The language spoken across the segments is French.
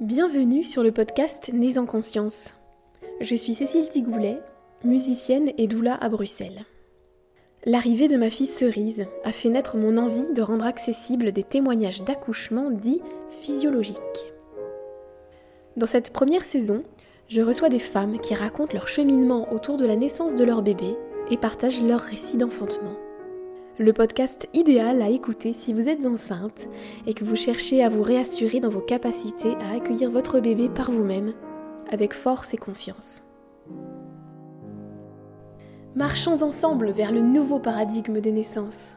Bienvenue sur le podcast Nés en conscience. Je suis Cécile Tigoulet, musicienne et doula à Bruxelles. L'arrivée de ma fille Cerise a fait naître mon envie de rendre accessibles des témoignages d'accouchement dits physiologiques. Dans cette première saison, je reçois des femmes qui racontent leur cheminement autour de la naissance de leur bébé et partagent leur récit d'enfantement. Le podcast idéal à écouter si vous êtes enceinte et que vous cherchez à vous réassurer dans vos capacités à accueillir votre bébé par vous-même, avec force et confiance. Marchons ensemble vers le nouveau paradigme des naissances.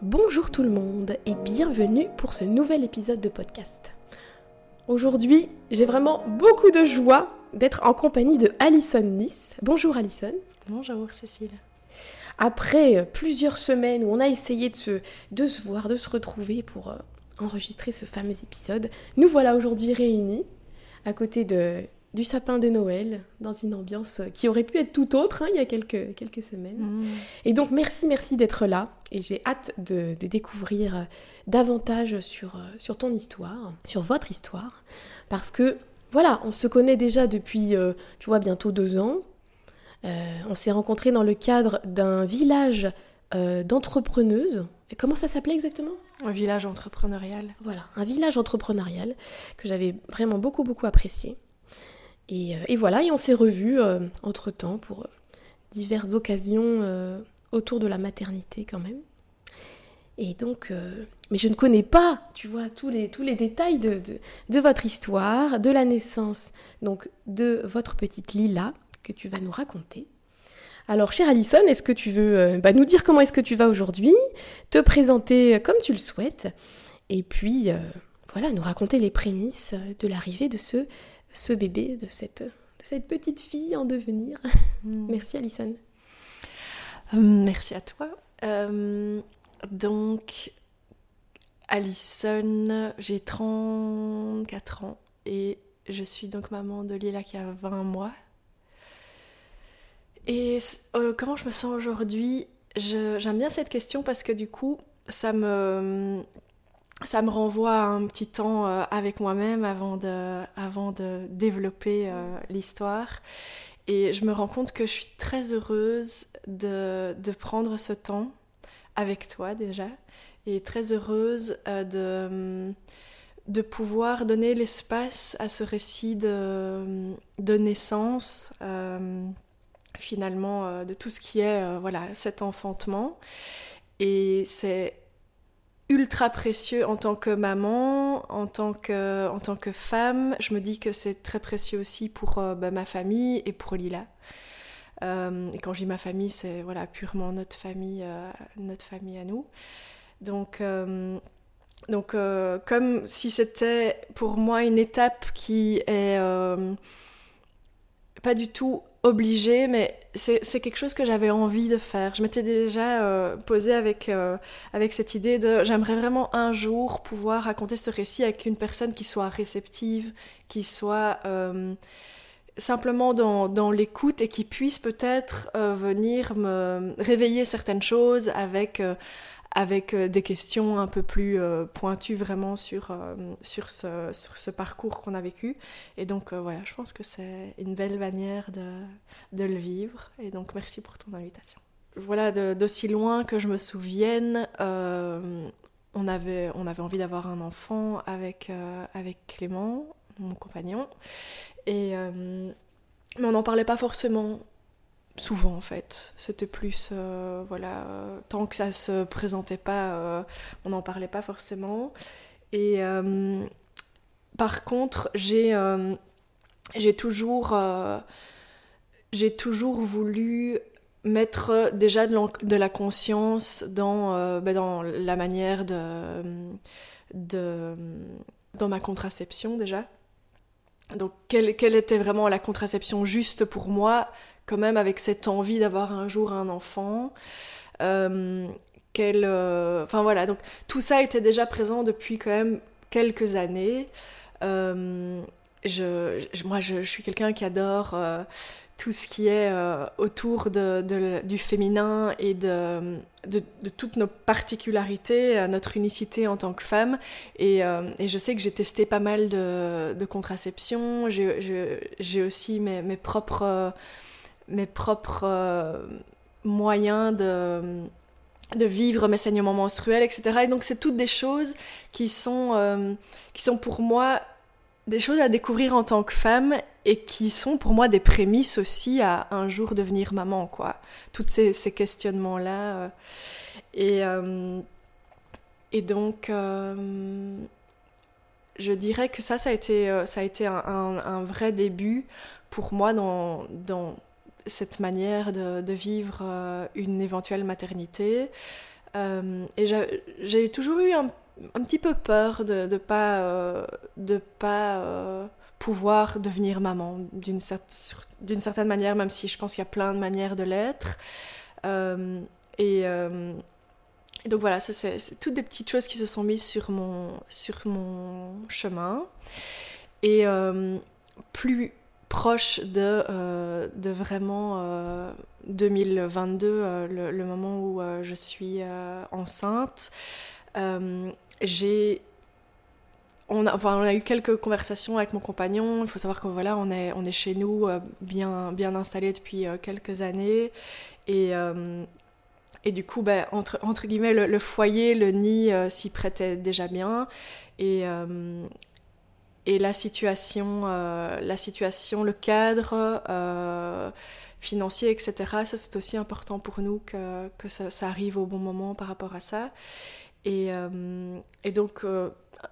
Bonjour tout le monde et bienvenue pour ce nouvel épisode de podcast. Aujourd'hui, j'ai vraiment beaucoup de joie d'être en compagnie de Alison Nice. Bonjour Alison. Bonjour Cécile. Après plusieurs semaines où on a essayé de se, de se voir, de se retrouver pour euh, enregistrer ce fameux épisode, nous voilà aujourd'hui réunis à côté de, du sapin de Noël, dans une ambiance qui aurait pu être tout autre hein, il y a quelques, quelques semaines. Mmh. Et donc merci, merci d'être là. Et j'ai hâte de, de découvrir davantage sur, euh, sur ton histoire, sur votre histoire. Parce que voilà, on se connaît déjà depuis, euh, tu vois, bientôt deux ans. Euh, on s'est rencontrés dans le cadre d'un village euh, d'entrepreneuses. Comment ça s'appelait exactement? Un village entrepreneurial. Voilà, un village entrepreneurial que j'avais vraiment beaucoup, beaucoup apprécié. Et, euh, et voilà, et on s'est revus entre-temps pour diverses occasions autour de la maternité quand même. Et donc, euh, mais je ne connais pas, tu vois, tous les, tous les détails de, de, de votre histoire, de la naissance, donc de votre petite Lila que tu vas nous raconter. Alors, chère Alison, est-ce que tu veux euh, bah, nous dire comment est-ce que tu vas aujourd'hui, te présenter comme tu le souhaites, et puis, euh, voilà, nous raconter les prémices de l'arrivée de ce, ce bébé, de cette, de cette petite fille en devenir. Mmh. Merci Alison. Euh, merci à toi. Euh, donc, Alison, j'ai 34 ans et je suis donc maman de Lila qui a 20 mois. Et euh, comment je me sens aujourd'hui? J'aime bien cette question parce que du coup, ça me, ça me renvoie un petit temps euh, avec moi-même avant de, avant de développer euh, l'histoire. Et je me rends compte que je suis très heureuse de, de prendre ce temps avec toi déjà. Et très heureuse de, de pouvoir donner l'espace à ce récit de, de naissance, finalement, euh, de tout ce qui est euh, voilà, cet enfantement. Et c'est ultra précieux en tant que maman, en tant que, en tant que femme. Je me dis que c'est très précieux aussi pour euh, bah, ma famille et pour Lila. Et quand je dis ma famille, c'est voilà, purement notre famille, notre famille à nous. Donc, donc comme si c'était pour moi une étape qui est pas du tout obligée, mais c'est quelque chose que j'avais envie de faire. Je m'étais déjà euh, posée avec, euh, avec cette idée de j'aimerais vraiment un jour pouvoir raconter ce récit avec une personne qui soit réceptive, qui soit euh, simplement dans, dans l'écoute et qui puisse peut-être venir me réveiller certaines choses avec, avec euh, des questions un peu plus euh, pointues vraiment sur, euh, sur, ce, parcours qu'on a vécu. Et donc voilà, je pense que c'est une belle manière de, le vivre. Et donc merci pour ton invitation. Voilà, d'aussi loin que je me souvienne, on, avait, on avait envie d'avoir un enfant avec, avec Clément, mon compagnon. Et, mais on n'en parlait pas forcément souvent en fait. C'était plus, euh, voilà, euh, tant que ça se présentait pas, euh, on n'en parlait pas forcément. Et par contre, j'ai j'ai toujours, j'ai toujours voulu mettre déjà de, la conscience dans, ben, dans la manière de, de dans ma contraception déjà. Donc quelle, quelle était vraiment la contraception juste pour moi, quand même avec cette envie d'avoir un jour un enfant. Euh, euh, Enfin voilà, donc tout ça était déjà présent depuis quand même quelques années. Euh, je, moi, je, je suis quelqu'un qui adore euh, tout ce qui est autour de, du féminin et de, de, toutes nos particularités, notre unicité en tant que femme. Et, et je sais que j'ai testé pas mal de, contraception. J'ai aussi mes, mes propres, mes propres moyens de de vivre mes saignements menstruels, etc. Et donc c'est toutes des choses qui sont, euh, qui sont pour moi des choses à découvrir en tant que femme et qui sont pour moi des prémices aussi à un jour devenir maman, quoi. Toutes ces, questionnements-là. Euh. et, euh, et donc, je dirais que ça, ça a été, ça a été un, un vrai début pour moi dans, dans cette manière de, vivre euh, une éventuelle maternité. Euh, et j'ai toujours eu un, petit peu peur de ne pas, euh, de pas pouvoir devenir maman d'une certaine manière, même si je pense qu'il y a plein de manières de l'être. et, donc voilà, c'est toutes des petites choses qui se sont mises sur mon, sur mon chemin. Et plus proche de, euh, vraiment 2022, euh, euh, le, moment où je suis enceinte. j'ai on a, enfin, on a eu quelques conversations avec mon compagnon. Il faut savoir que voilà, on est, on est chez nous bien, bien installé depuis quelques années. Et, et du coup, ben, entre, entre guillemets, le, le foyer, le nid s'y prêtait déjà bien. Et, et la situation, euh, la situation, le cadre euh, financier, etc. Ça, c'est aussi important pour nous que, ça, arrive au bon moment par rapport à ça. Et, euh, donc,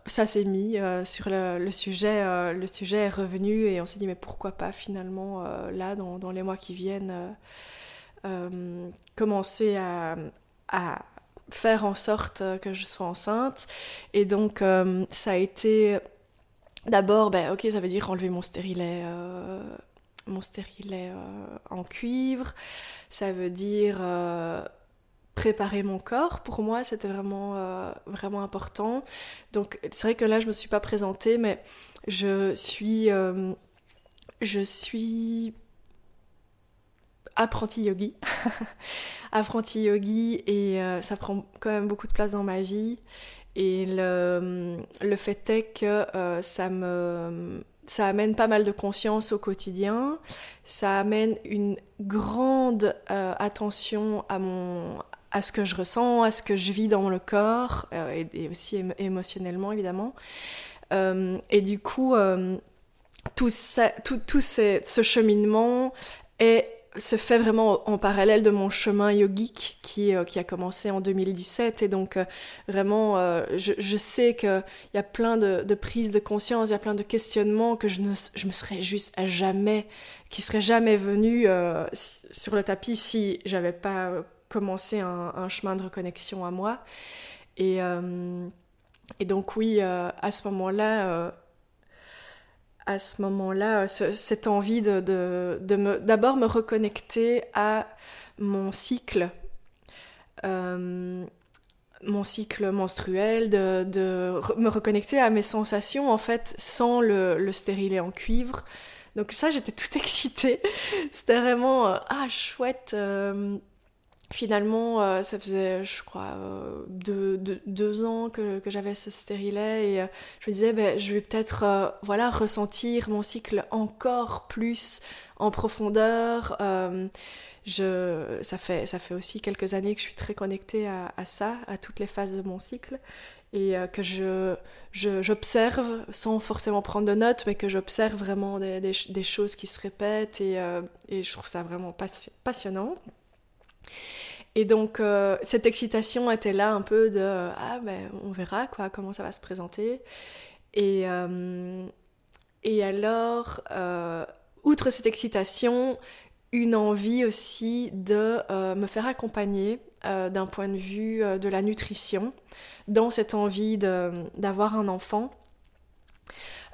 ça s'est mis sur le, sujet. le sujet est revenu et on s'est dit, mais pourquoi pas finalement, là, dans, les mois qui viennent, commencer à faire en sorte que je sois enceinte. Et donc, ça a été D'abord, ben, ok, ça veut dire enlever mon stérilet, euh, mon stérilet euh, en cuivre. Ça veut dire euh, préparer mon corps. Pour moi, c'était vraiment, important. Donc, c'est vrai que là, je me suis pas présentée, mais je suis, je suis apprenti yogi. apprenti yogi et ça prend quand même beaucoup de place dans ma vie. Et le, le fait est que euh, ça me ça amène pas mal de conscience au quotidien, ça amène une grande euh, attention à mon à ce que je ressens, à ce que je vis dans le corps euh, et, aussi émotionnellement évidemment. et du coup, tout, ça, tout, tout ce cheminement est se fait vraiment en parallèle de mon chemin yogique qui, euh, qui a commencé en 2017. Et donc, euh, vraiment, euh, je, je, sais qu'il y a plein de, prises de conscience, il y a plein de questionnements que je, ne, je me serais juste à jamais, qui seraient jamais venus sur le tapis si j'avais pas commencé un, un, chemin de reconnexion à moi. Et, et donc, oui, à ce moment-là, à ce moment-là, cette envie de, de, me, d'abord me reconnecter à mon cycle, euh, mon cycle menstruel, de, de, me reconnecter à mes sensations en fait sans le, le stérilet en cuivre. Donc ça, j'étais toute excitée. C'était vraiment euh, ah chouette. Euh, finalement, euh, ça faisait, je crois, euh, deux, ans que, j'avais ce stérilet et euh, je me disais, ben, je vais peut-être voilà, ressentir mon cycle encore plus en profondeur. je, ça, fait, ça fait aussi quelques années que je suis très connectée à, ça, à toutes les phases de mon cycle et que je, j'observe sans forcément prendre de notes, mais que j'observe vraiment des, choses qui se répètent et je trouve ça vraiment passionnant. Et donc, euh, cette excitation était là un peu de Ah, ben, on verra quoi, comment ça va se présenter. Et, euh, et alors, euh, outre cette excitation, une envie aussi de me faire accompagner d'un point de vue de la nutrition, dans cette envie d'avoir un enfant.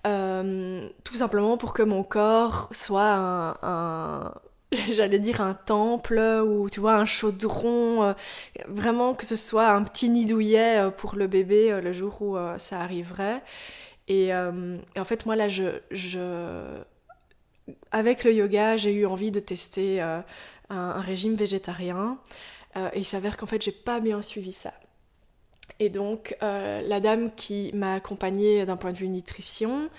tout simplement pour que mon corps soit un j'allais dire un temple ou tu vois un chaudron euh, vraiment que ce soit un petit nid douillet euh, pour le bébé euh, le jour où ça arriverait et, en fait moi là je, je avec le yoga, j'ai eu envie de tester un, régime végétarien. et il s'avère qu'en fait, j'ai pas bien suivi ça. Et donc, la dame qui m'a accompagnée d'un point de vue nutrition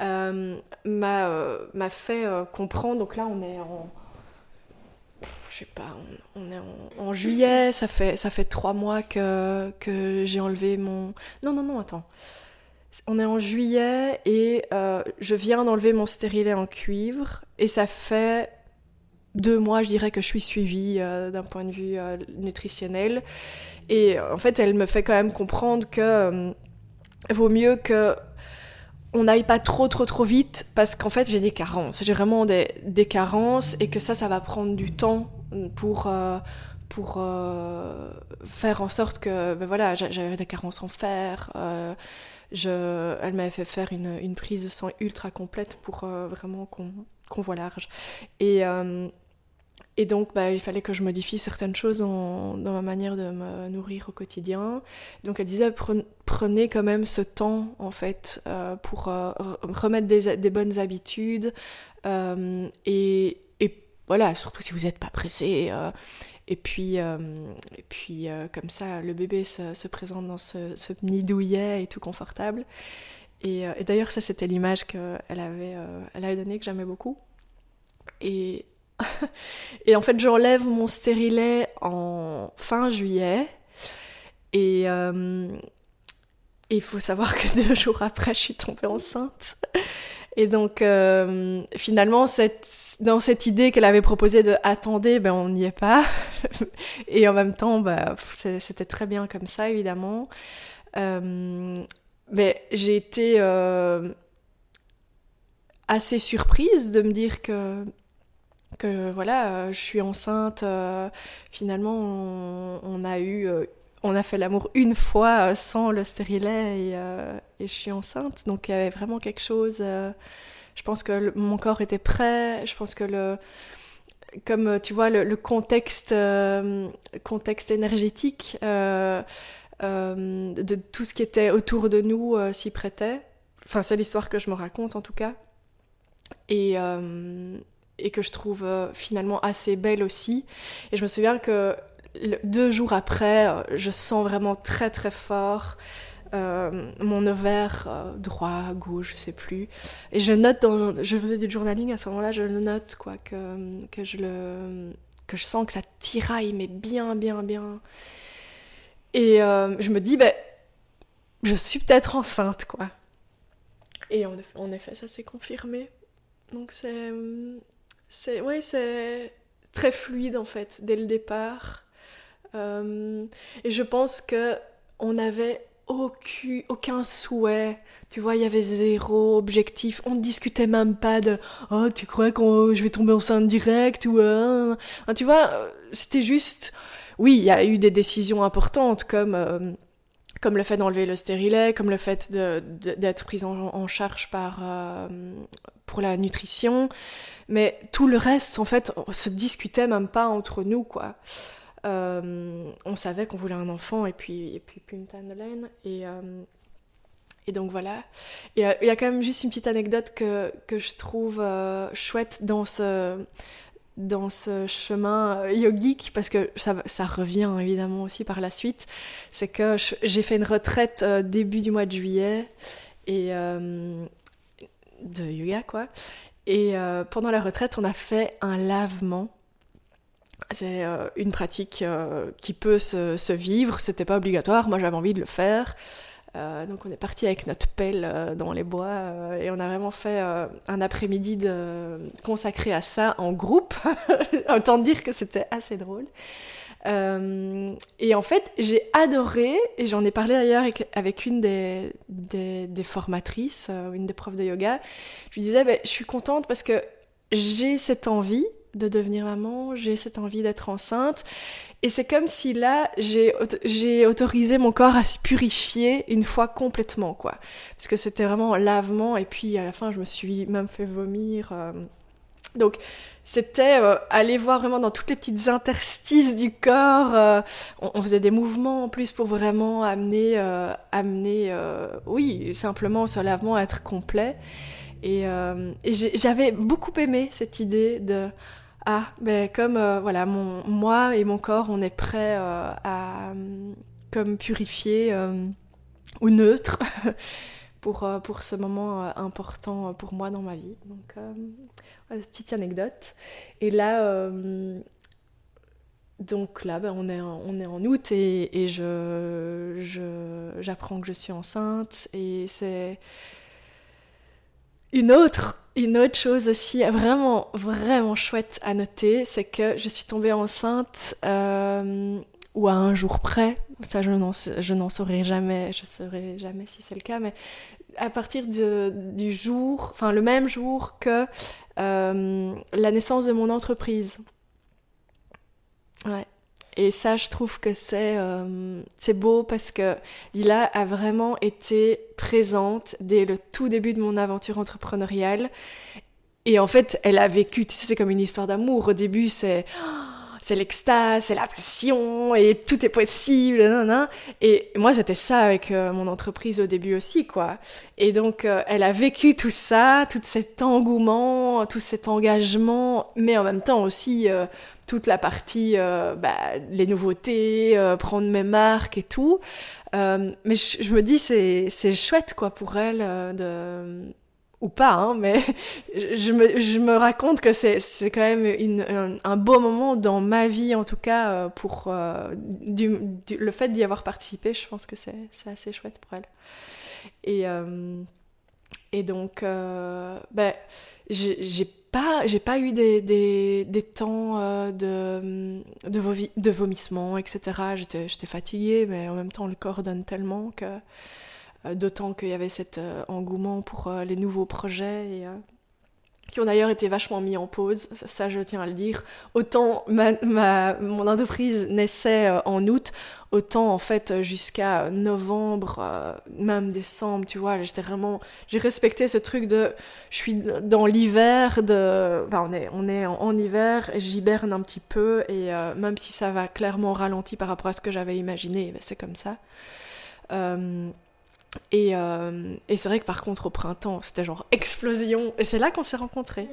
m'a fait comprendre. Donc là, on est en je sais pas, on, est en, juillet, ça fait, ça fait trois mois que, que j'ai enlevé mon... Non, non, non, attends. On est en juillet et euh, je viens d'enlever mon stérilet en cuivre et ça fait deux mois, je dirais, que je suis suivie euh, d'un point de vue euh, nutritionnel. Et en fait, elle me fait quand même comprendre que vaut mieux que on n'aille pas trop trop trop vite parce qu'en fait j'ai des carences, j'ai vraiment des, des, carences et que ça ça va prendre du temps pour, euh, pour euh, faire en sorte que ben voilà, j'avais des carences en fer. Euh, je, elle m'avait fait faire une, une, prise de sang ultra complète pour vraiment qu'on voit large. Et et donc, bah, il fallait que je modifie certaines choses dans ma manière de me nourrir au quotidien. Donc, elle disait prenez quand même ce temps, en fait, pour remettre des, des, bonnes habitudes. Et, voilà, surtout si vous n'êtes pas pressé. et puis, et puis comme ça, le bébé se, se présente dans ce, ce, nid douillet et tout confortable. Et, d'ailleurs, ça, c'était l'image qu'elle avait, avait donnée, que j'aimais beaucoup. Et, en fait, j'enlève mon stérilet en fin juillet. Et euh, il faut savoir que deux jours après, je suis tombée enceinte. Et donc, euh, finalement, cette, dans cette idée qu'elle avait proposée de attendez, ben on n'y est pas. Et en même temps, bah, c'était très bien comme ça, évidemment. Euh, mais j'ai été assez surprise de me dire que que voilà, euh, je suis enceinte. Euh, finalement, on, a eu, euh, on a fait l'amour une fois sans le stérilet et, et, je suis enceinte. Donc il y avait vraiment quelque chose. je pense que mon corps était prêt. Je pense que le comme tu vois le, contexte, contexte énergétique de tout ce qui était autour de nous s'y prêtait. Enfin, c'est l'histoire que je me raconte en tout cas. Et, et que je trouve euh, finalement assez belle aussi. Et je me souviens que deux jours après, euh, je sens vraiment très très fort euh, mon ovaire droit, gauche, je sais plus. Et je note je faisais du journaling à ce moment-là, je le note quoi, que, que je que je sens que ça tiraille mais bien bien bien. Et je me dis ben, je suis peut-être enceinte quoi. Et en effet, en effet ça s'est confirmé. Donc c'est c'est ouais, c'est très fluide en fait dès le départ. Euh, et je pense que on n'avait aucun, souhait. Tu vois, il y avait zéro objectif. On ne discutait même pas de oh tu crois que je vais tomber enceinte direct ou euh, tu vois, euh, c'était juste oui, il y a eu des décisions importantes comme comme le fait d'enlever le stérilet, comme le fait d'être prise en, charge pour la nutrition. Mais tout le reste, en fait, on se discutait même pas entre nous, quoi. Euh, on savait qu'on voulait un enfant et puis, et puis, puis une tanne de laine. Et, euh, et donc voilà. Et euh, il y a quand même juste une petite anecdote que, que je trouve chouette dans ce, dans ce chemin yogique, parce que ça, ça, revient évidemment aussi par la suite. C'est que j'ai fait une retraite début du mois de juillet et de yoga, quoi. Et pendant la retraite, on a fait un lavement. C'est euh, une pratique euh, qui peut se, se vivre, c'était pas obligatoire, moi j'avais envie de le faire. donc on est parti avec notre pelle dans les bois et on a vraiment fait un après-midi consacré à ça en groupe. Autant dire que c'était assez drôle. Euh, et en fait, j'ai adoré, et j'en ai parlé d'ailleurs avec, une des, des, formatrices, euh, une des profs de yoga. Je lui disais, bah, je suis contente parce que j'ai cette envie de devenir maman, j'ai cette envie d'être enceinte. Et c'est comme si là, j'ai autorisé mon corps à se purifier une fois complètement, quoi. Parce que c'était vraiment lavement, et puis à la fin, je me suis même fait vomir. Euh, donc c'était euh, aller voir vraiment dans toutes les petites interstices du corps. Euh, on, faisait des mouvements en plus pour vraiment amener, amener oui, simplement ce lavement à être complet. Et, j'avais beaucoup aimé cette idée de ah, ben comme voilà, mon, moi et mon corps, on est prêt à comme purifier ou neutre pour, pour ce moment important pour moi dans ma vie. Donc, petite anecdote. Et là, donc là, ben, on, est en, août et, j'apprends que je suis enceinte et c'est une autre, une autre chose aussi vraiment, vraiment chouette à noter, c'est que je suis tombée enceinte euh, ou à un jour près. Ça, je n'en, saurais jamais, je saurais jamais si c'est le cas, mais à partir du jour, enfin le même jour que euh, la naissance de mon entreprise. Ouais. Et ça, je trouve que c'est euh, c'est beau parce que Lila a vraiment été présente dès le tout début de mon aventure entrepreneuriale. Et en fait, elle a vécu, tu sais, c'est comme une histoire d'amour. Au début, c'est c'est l'extase, c'est la passion, et tout est possible, Et moi, c'était ça avec euh, mon entreprise au début aussi, quoi. Et donc, euh, elle a vécu tout ça, tout cet engouement, tout cet engagement, mais en même temps aussi toute la partie, euh, bah, les nouveautés, euh, prendre mes marques et tout. Euh, mais je, me dis, c'est, chouette, quoi, pour elle, ou pas, hein, mais je me, je me raconte que c'est, quand même une, un, beau moment dans ma vie, en tout cas, pour du, le fait d'y avoir participé, je pense que c'est, c'est assez chouette pour elle. Et, et donc, ben, j'ai, pas, j'ai pas eu des, des, des temps euh, de, de, de, vomissement, etc. J'étais, j'étais fatiguée, mais en même temps, le corps donne tellement que. Euh, d'autant qu'il y avait cet euh, engouement pour les nouveaux projets. Et, qui ont d'ailleurs été vachement mis en pause, ça je tiens à le dire. Autant ma, mon entreprise naissait euh, en août, autant en fait jusqu'à novembre, euh, même décembre, tu vois, j'étais vraiment, j'ai respecté ce truc de, je suis dans l'hiver, de, on est, on est en, hiver, j'hiberne un petit peu et euh, même si ça va clairement ralenti par rapport à ce que j'avais imaginé, ben, c'est comme ça. Euh, et, c'est vrai que par contre, au printemps, c'était genre explosion. Et c'est là qu'on s'est rencontrés.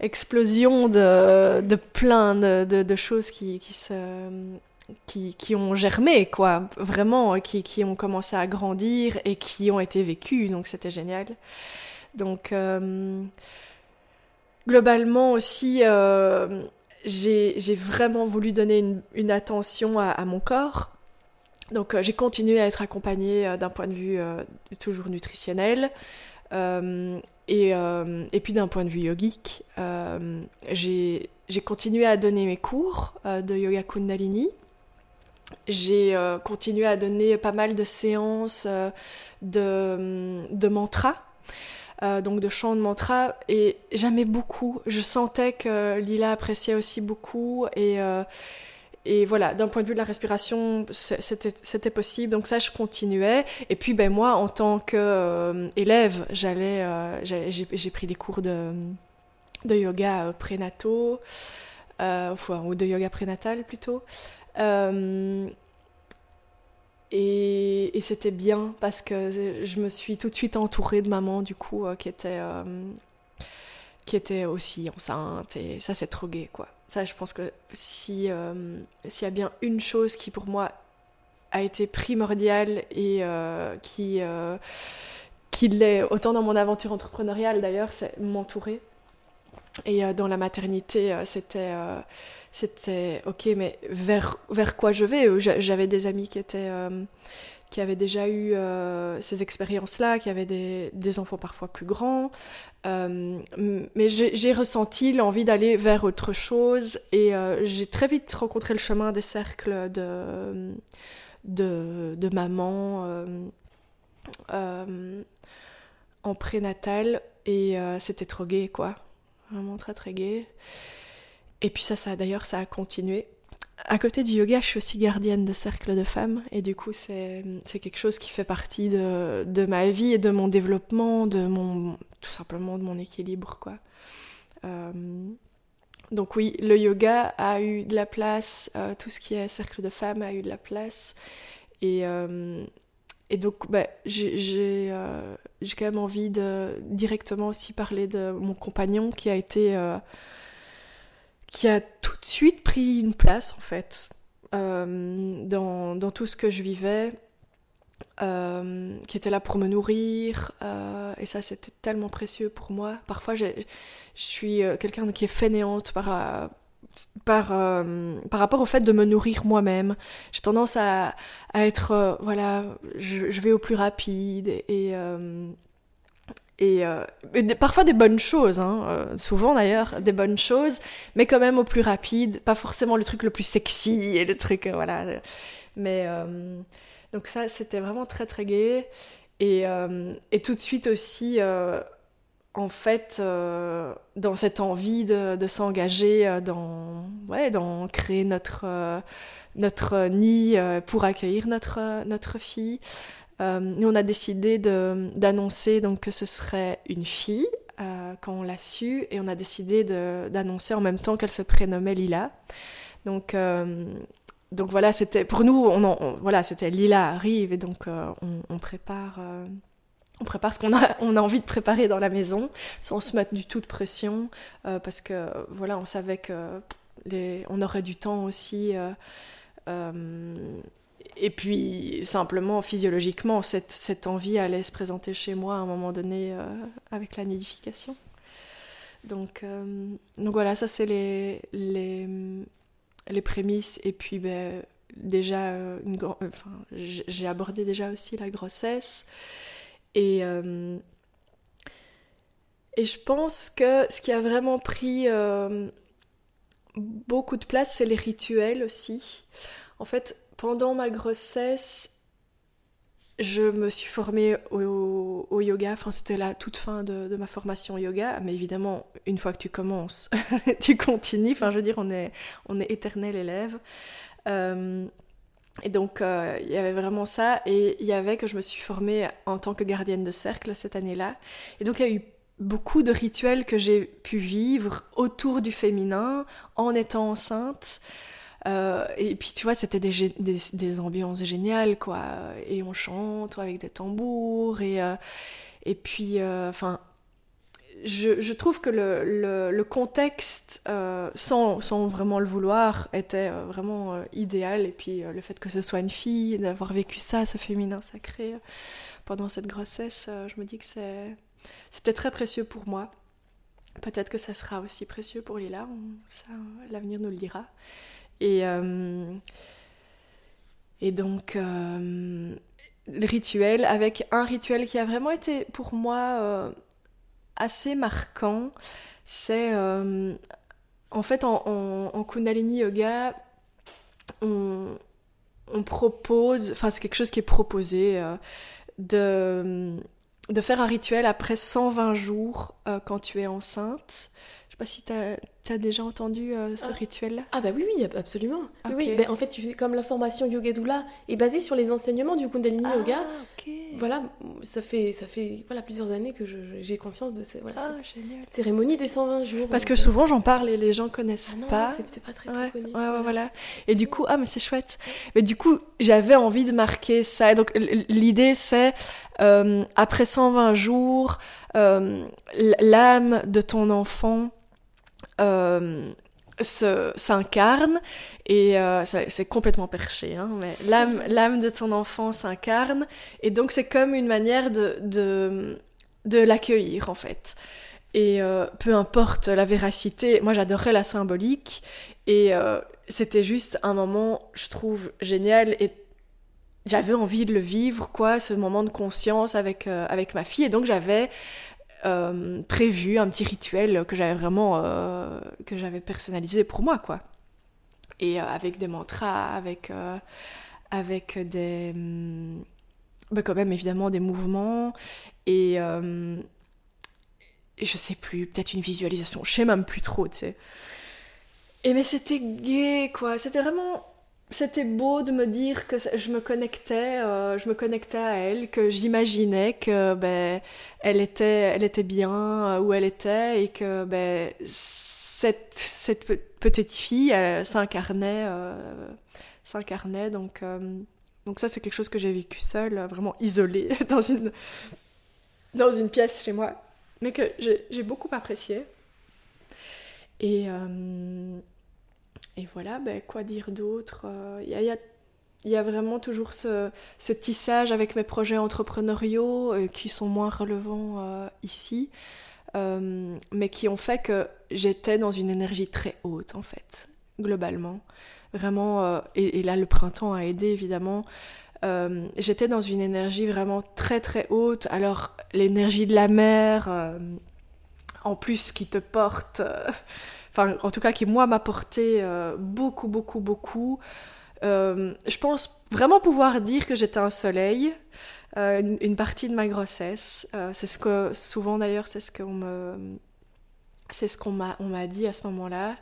Explosion de, de plein de, de, choses qui, qui, se, qui, qui, ont germé, quoi. Vraiment, qui, qui, ont commencé à grandir et qui ont été vécues. Donc c'était génial. Donc, euh, globalement aussi, euh, j'ai vraiment voulu donner une, attention à mon corps donc euh, j'ai continué à être accompagnée euh, d'un point de vue euh, toujours nutritionnel. Et, puis d'un point de vue yogique, j'ai continué à donner mes cours de yoga kundalini. J'ai continué à donner pas mal de séances de, de mantras, donc de chants de mantras, et j'aimais beaucoup. Je sentais que Lila appréciait aussi beaucoup, et, et voilà, d'un point de vue de la respiration, c'était possible. Donc ça, je continuais. Et puis, ben moi, en tant qu'élève, euh, j'allais, euh, j'ai pris des cours de, yoga euh, prénataux, ou de yoga prénatal plutôt. et, c'était bien parce que je me suis tout de suite entourée de mamans, du coup, qui étaient qui était aussi enceinte et ça c'est trop gay quoi. Ça je pense que si euh, s'il y a bien une chose qui pour moi a été primordiale et euh, qui euh, qui l'est autant dans mon aventure entrepreneuriale d'ailleurs, c'est m'entourer. Et dans la maternité, c'était c'était ok mais vers vers quoi je vais? J'avais des amis qui étaient qui avaient déjà eu euh, ces expériences-là, qui avaient des, enfants parfois plus grands. Euh, mais j'ai ressenti l'envie d'aller vers autre chose et euh, j'ai très vite rencontré le chemin des cercles de, de, mamans en prénatal et c'était trop gay, quoi. Vraiment très très gay. Et puis ça, ça d'ailleurs, ça a continué à côté du yoga, je suis aussi gardienne de cercle de femmes et du coup c'est quelque chose qui fait partie de, de, ma vie et de mon développement, de mon tout simplement de mon équilibre quoi. Euh, donc oui, le yoga a eu de la place, euh, tout ce qui est cercle de femmes a eu de la place et, euh, et donc, bah, j'ai quand même envie de directement aussi parler de mon compagnon qui a été. Qui a tout de suite pris une place, en fait, dans, dans, tout ce que je vivais. Euh, qui était là pour me nourrir. Euh, et ça, c'était tellement précieux pour moi. Parfois, je suis euh, quelqu'un qui est fainéante par, par, par rapport au fait de me nourrir moi-même. J'ai tendance à, être, voilà, je, vais au plus rapide et, parfois des bonnes choses, hein, souvent d'ailleurs, des bonnes choses, mais quand même au plus rapide, pas forcément le truc le plus sexy et le truc, voilà. Mais, donc ça, c'était vraiment très très gai. Et, euh, et tout de suite aussi, euh, en fait, euh, dans cette envie de, de s'engager dans, ouais, dans créer notre, notre nid pour accueillir notre, notre fille. Nous, on a décidé d'annoncer donc que ce serait une fille quand on l'a su, et on a décidé d'annoncer en même temps qu'elle se prénommait Lila. Donc, donc voilà, c'était pour nous, on, voilà, c'était Lila arrive et donc euh, on, prépare, euh, on prépare ce qu'on a, on a envie de préparer dans la maison, sans se mettre du tout de pression, euh, parce que voilà, on savait que on aurait du temps aussi. Et puis simplement physiologiquement, cette, cette, envie allait se présenter chez moi à un moment donné avec la nidification. Donc, donc voilà, ça c'est les, les les prémices. Et puis ben, déjà euh, une euh, enfin, j'ai abordé déjà aussi la grossesse. Et euh, et je pense que ce qui a vraiment pris beaucoup de place c'est les rituels aussi. En fait pendant ma grossesse je me suis formée au, yoga, enfin c'était la toute fin de, ma formation yoga, mais évidemment, une fois que tu commences, tu continues, enfin je veux dire, on est, on est éternel élève. Euh, et donc, euh, il y avait vraiment ça, et il y avait que je me suis formée en tant que gardienne de cercle cette année-là. Et donc, il y a eu beaucoup de rituels que j'ai pu vivre autour du féminin en étant enceinte. Euh, et puis tu vois, c'était des, des, ambiances géniales, quoi. Et on chante avec des tambours. Et, euh, et puis, euh, enfin, je, je, trouve que le, le, le contexte, sans, sans, vraiment le vouloir, était vraiment idéal. Et puis le fait que ce soit une fille, d'avoir vécu ça, ce féminin sacré, pendant cette grossesse, je me dis que c'était très précieux pour moi. Peut-être que ça sera aussi précieux pour Lila, ça, l'avenir nous le dira. Et, euh, et donc, euh, le rituel, avec un rituel qui a vraiment été pour moi euh, assez marquant, c'est en fait en, Kundalini Yoga, on, on propose, enfin c'est quelque chose qui est proposé, de, de faire un rituel après 120 jours quand tu es enceinte. Je sais pas si tu as tu as déjà entendu euh, ce ah. rituel-là? Ah bah oui, oui, absolument. Oui, ben, en fait, tu comme la formation Yoga Doula est basée sur les enseignements du Kundalini ah, Yoga. Voilà, ça fait, ça fait voilà, plusieurs années que j'ai conscience de voilà, ah, cette, cérémonie des 120 jours. Parce que souvent j'en parle et les gens connaissent non, pas. C'est pas très, très connu. Ouais, voilà. Et du coup, ah mais c'est chouette. Mais du coup, j'avais envie de marquer ça. Et donc l'idée c'est, euh, après 120 jours, euh, l'âme de ton enfant euh, s'incarne et euh, c'est complètement perché, hein, mais l'âme de ton enfant s'incarne et donc c'est comme une manière de, de, de l'accueillir en fait. Et euh, peu importe la véracité, moi j'adorais la symbolique et c'était juste un moment, je trouve, génial et j'avais envie de le vivre, quoi, ce moment de conscience avec, avec ma fille et donc j'avais euh, prévu un petit rituel que j'avais vraiment euh, que j'avais personnalisé pour moi quoi. Et euh, avec des mantras avec avec des bah, quand même évidemment des mouvements. Et, et je sais plus peut-être une visualisation je sais même plus trop tu sais. Et mais c'était gay quoi. C'était vraiment c'était beau de me dire que je me connectais, euh, je me connectais à elle, que j'imaginais que ben elle était, elle était bien euh, où elle était et que ben cette, petite fille s'incarnait, euh, s'incarnait donc Donc ça, c'est quelque chose que j'ai vécu seule, vraiment isolée, dans une, dans une pièce chez moi, mais que j'ai beaucoup apprécié. Et, et voilà, ben, quoi dire d'autre Il y a, y a vraiment toujours ce, tissage avec mes projets entrepreneuriaux euh, qui sont moins relevants euh, ici, euh, mais qui ont fait que j'étais dans une énergie très haute en fait, globalement. Vraiment, et, là le printemps a aidé évidemment. j'étais dans une énergie vraiment très très haute. Alors l'énergie de la mer, en plus qui te porte, enfin en tout cas qui moi m'a porté beaucoup beaucoup beaucoup. Euh, je pense vraiment pouvoir dire que j'étais un soleil, euh, une, partie de ma grossesse. Euh, c'est ce que souvent d'ailleurs, c'est ce qu'on me, c'est ce qu'on m'a, on m'a dit à ce moment-là.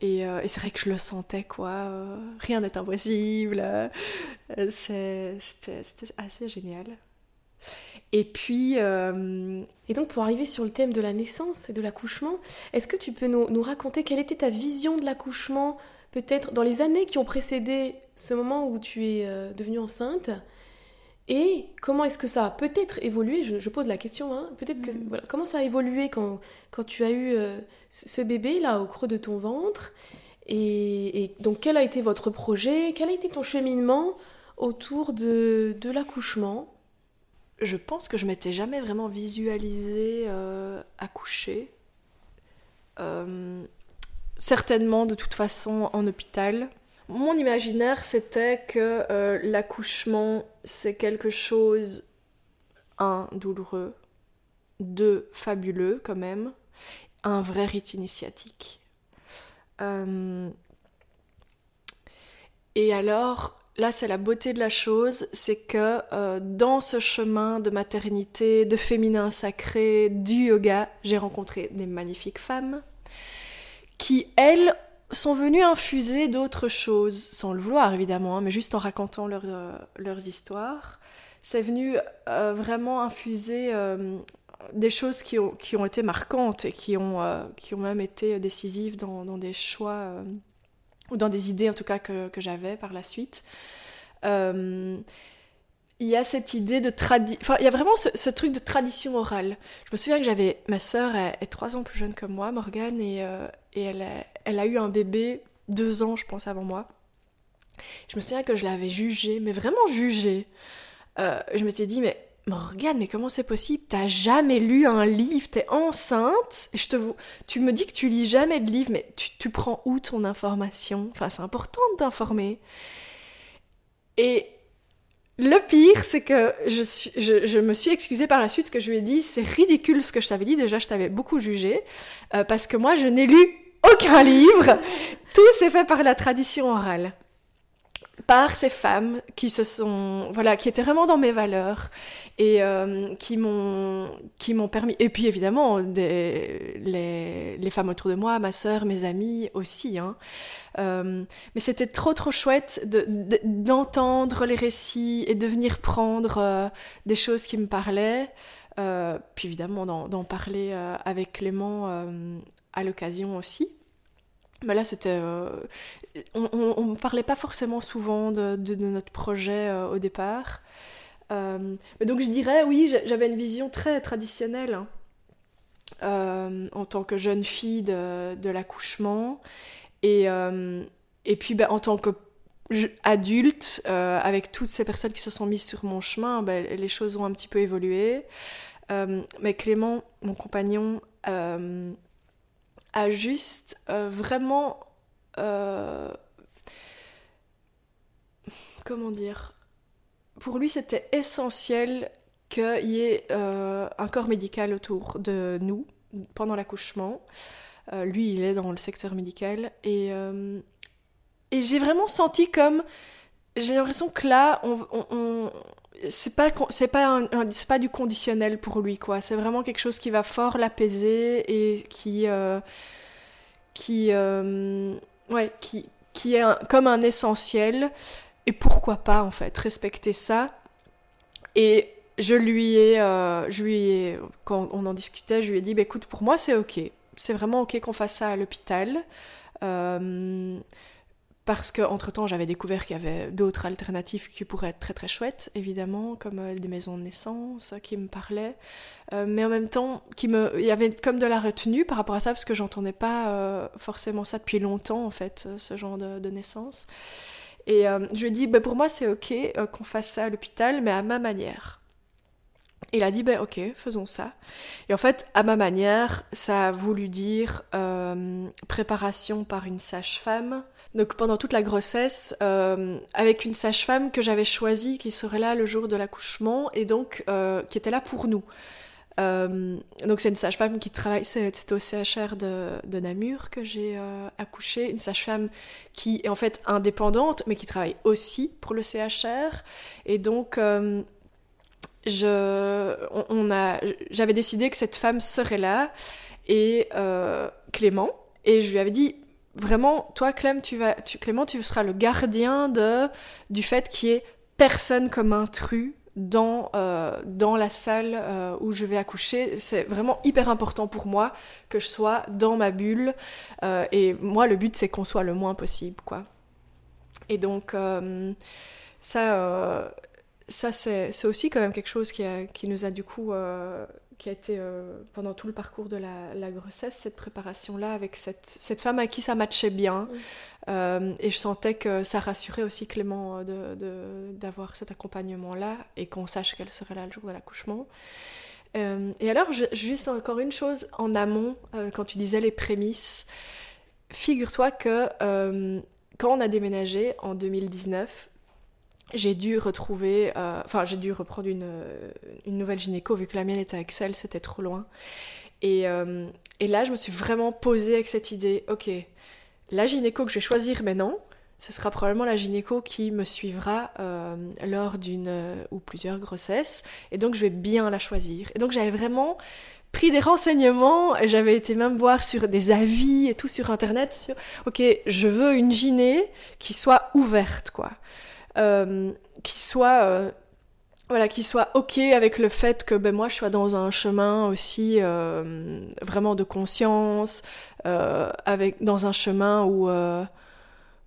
Et, c'est vrai que je le sentais quoi. rien n'est impossible. c'était, assez génial. Et puis. Et donc, pour arriver sur le thème de la naissance et de l'accouchement, est-ce que tu peux nous, nous raconter quelle était ta vision de l'accouchement peut-être dans les années qui ont précédé ce moment où tu es euh, devenue enceinte? Et comment est-ce que ça a peut-être évolué? Je, pose la question, hein, peut-être que mm. voilà, comment ça a évolué quand, quand tu as eu euh, ce bébé là au creux de ton ventre? Et, donc quel a été votre projet, quel a été ton cheminement autour de, de l'accouchement? Je pense que je m'étais jamais vraiment visualisée euh, accoucher certainement de toute façon en hôpital. Mon imaginaire, c'était que euh, l'accouchement, c'est quelque chose, un, douloureux, deux, fabuleux quand même, un vrai rite initiatique. Euh, et alors, là, c'est la beauté de la chose, c'est que euh, dans ce chemin de maternité, de féminin sacré, du yoga, j'ai rencontré des magnifiques femmes, qui, elles, sont venues infuser d'autres choses, sans le vouloir évidemment, hein, mais juste en racontant euh, leurs histoires. C'est venu euh, vraiment infuser des choses qui ont, été marquantes et qui ont, qui ont même été décisives dans des choix, ou dans des idées en tout cas que, que j'avais par la suite il y a cette idée de. Enfin, il y a vraiment ce, truc de tradition orale. Je me souviens que j'avais. Ma sœur est, trois ans plus jeune que moi, Morgane, et, euh, et elle, a, elle a eu un bébé deux ans, je pense, avant moi. Je me souviens que je l'avais jugée, mais vraiment jugée. Euh, je m'étais dit, mais Morgane, mais comment c'est possible? T'as jamais lu un livre, t'es enceinte, et je te, tu me dis que tu lis jamais de livre, mais tu, tu prends où ton information? Enfin, c'est important de t'informer. Et le pire, c'est que je, suis, je, me suis excusée par la suite, ce que je lui ai dit, c'est ridicule ce que je t'avais dit, déjà je t'avais beaucoup jugé, euh, parce que moi je n'ai lu aucun livre, tout s'est fait par la tradition orale par ces femmes qui se sont voilà qui étaient vraiment dans mes valeurs et euh, qui m'ont qui m'ont permis et puis évidemment des, les, les, femmes autour de moi ma sœur mes amis aussi hein. Euh, mais c'était trop trop chouette d'entendre les récits et de venir prendre euh, des choses qui me parlaient puis évidemment d'en parler avec Clément à l'occasion aussi mais là, c'était. Euh, on ne parlait pas forcément souvent de, notre projet euh, au départ. Euh, donc, je dirais, oui, j'avais une vision très traditionnelle hein, en tant que jeune fille de, de l'accouchement. Et, et puis, ben, en tant que adulte, avec toutes ces personnes qui se sont mises sur mon chemin, ben, les choses ont un petit peu évolué. mais Clément, mon compagnon, a juste euh, vraiment... Euh, comment dire? Pour lui, c'était essentiel qu'il y ait euh, un corps médical autour de nous pendant l'accouchement. lui, il est dans le secteur médical. Et, et j'ai vraiment senti comme... J'ai l'impression que là, on c'est pas c'est pas du conditionnel pour lui quoi. C'est vraiment quelque chose qui va fort l'apaiser et qui euh, qui euh, ouais qui est comme un essentiel. Et pourquoi pas en fait respecter ça. Et je lui ai euh, je lui ai quand on en discutait je lui ai dit bah, écoute pour moi c'est ok. C'est vraiment ok qu'on fasse ça à l'hôpital parce qu'entre-temps, j'avais découvert qu'il y avait d'autres alternatives qui pourraient être très très chouettes, évidemment, comme euh, des maisons de naissance qui me parlaient. mais en même temps, qui me... il y avait comme de la retenue par rapport à ça, parce que j'entendais pas forcément ça depuis longtemps, en fait, ce genre de, naissance. Et je lui ai dit, bah, pour moi, c'est ok qu'on fasse ça à l'hôpital, mais à ma manière. Il a dit, ben ok, faisons ça. Et en fait, à ma manière, ça a voulu dire euh, préparation par une sage-femme. Donc pendant toute la grossesse, euh, avec une sage-femme que j'avais choisie, qui serait là le jour de l'accouchement, et donc euh, qui était là pour nous. donc c'est une sage-femme qui travaille, c'était au CHR de, Namur que j'ai accouché, une sage-femme qui est en fait indépendante, mais qui travaille aussi pour le CHR. Et donc je, on, j'avais décidé que cette femme serait là et euh, Clément et je lui avais dit vraiment toi Clément tu vas Clément tu seras le gardien de du fait qu'il y ait personne comme intrus dans, euh, dans la salle euh, où je vais accoucher. C'est vraiment hyper important pour moi que je sois dans ma bulle. et moi, le but, c'est qu'on soit le moins possible, quoi. Et donc, ça, ça, c'est aussi quand même quelque chose qui, qui nous a du coup, euh, qui a été euh, pendant tout le parcours de la, grossesse, cette préparation-là avec cette, cette, femme à qui ça matchait bien. Euh, et je sentais que ça rassurait aussi Clément d'avoir de, cet accompagnement-là et qu'on sache qu'elle serait là le jour de l'accouchement. et alors, juste encore une chose en amont, quand tu disais les prémices, figure-toi que quand on a déménagé en 2019, j'ai dû retrouver, euh, enfin j'ai dû reprendre une, une, nouvelle gynéco vu que la mienne était à Excel, c'était trop loin. Et, euh, et, là, je me suis vraiment posée avec cette idée, ok, la gynéco que je vais choisir maintenant, ce sera probablement la gynéco qui me suivra euh, lors d'une ou plusieurs grossesses, et donc je vais bien la choisir. Et donc j'avais vraiment pris des renseignements, j'avais été même voir sur des avis et tout sur internet sur, ok, je veux une gyné qui soit ouverte, quoi. Euh, qui soit euh, voilà, qui soit ok avec le fait que ben, moi je sois dans un chemin aussi euh, vraiment de conscience, avec dans un chemin où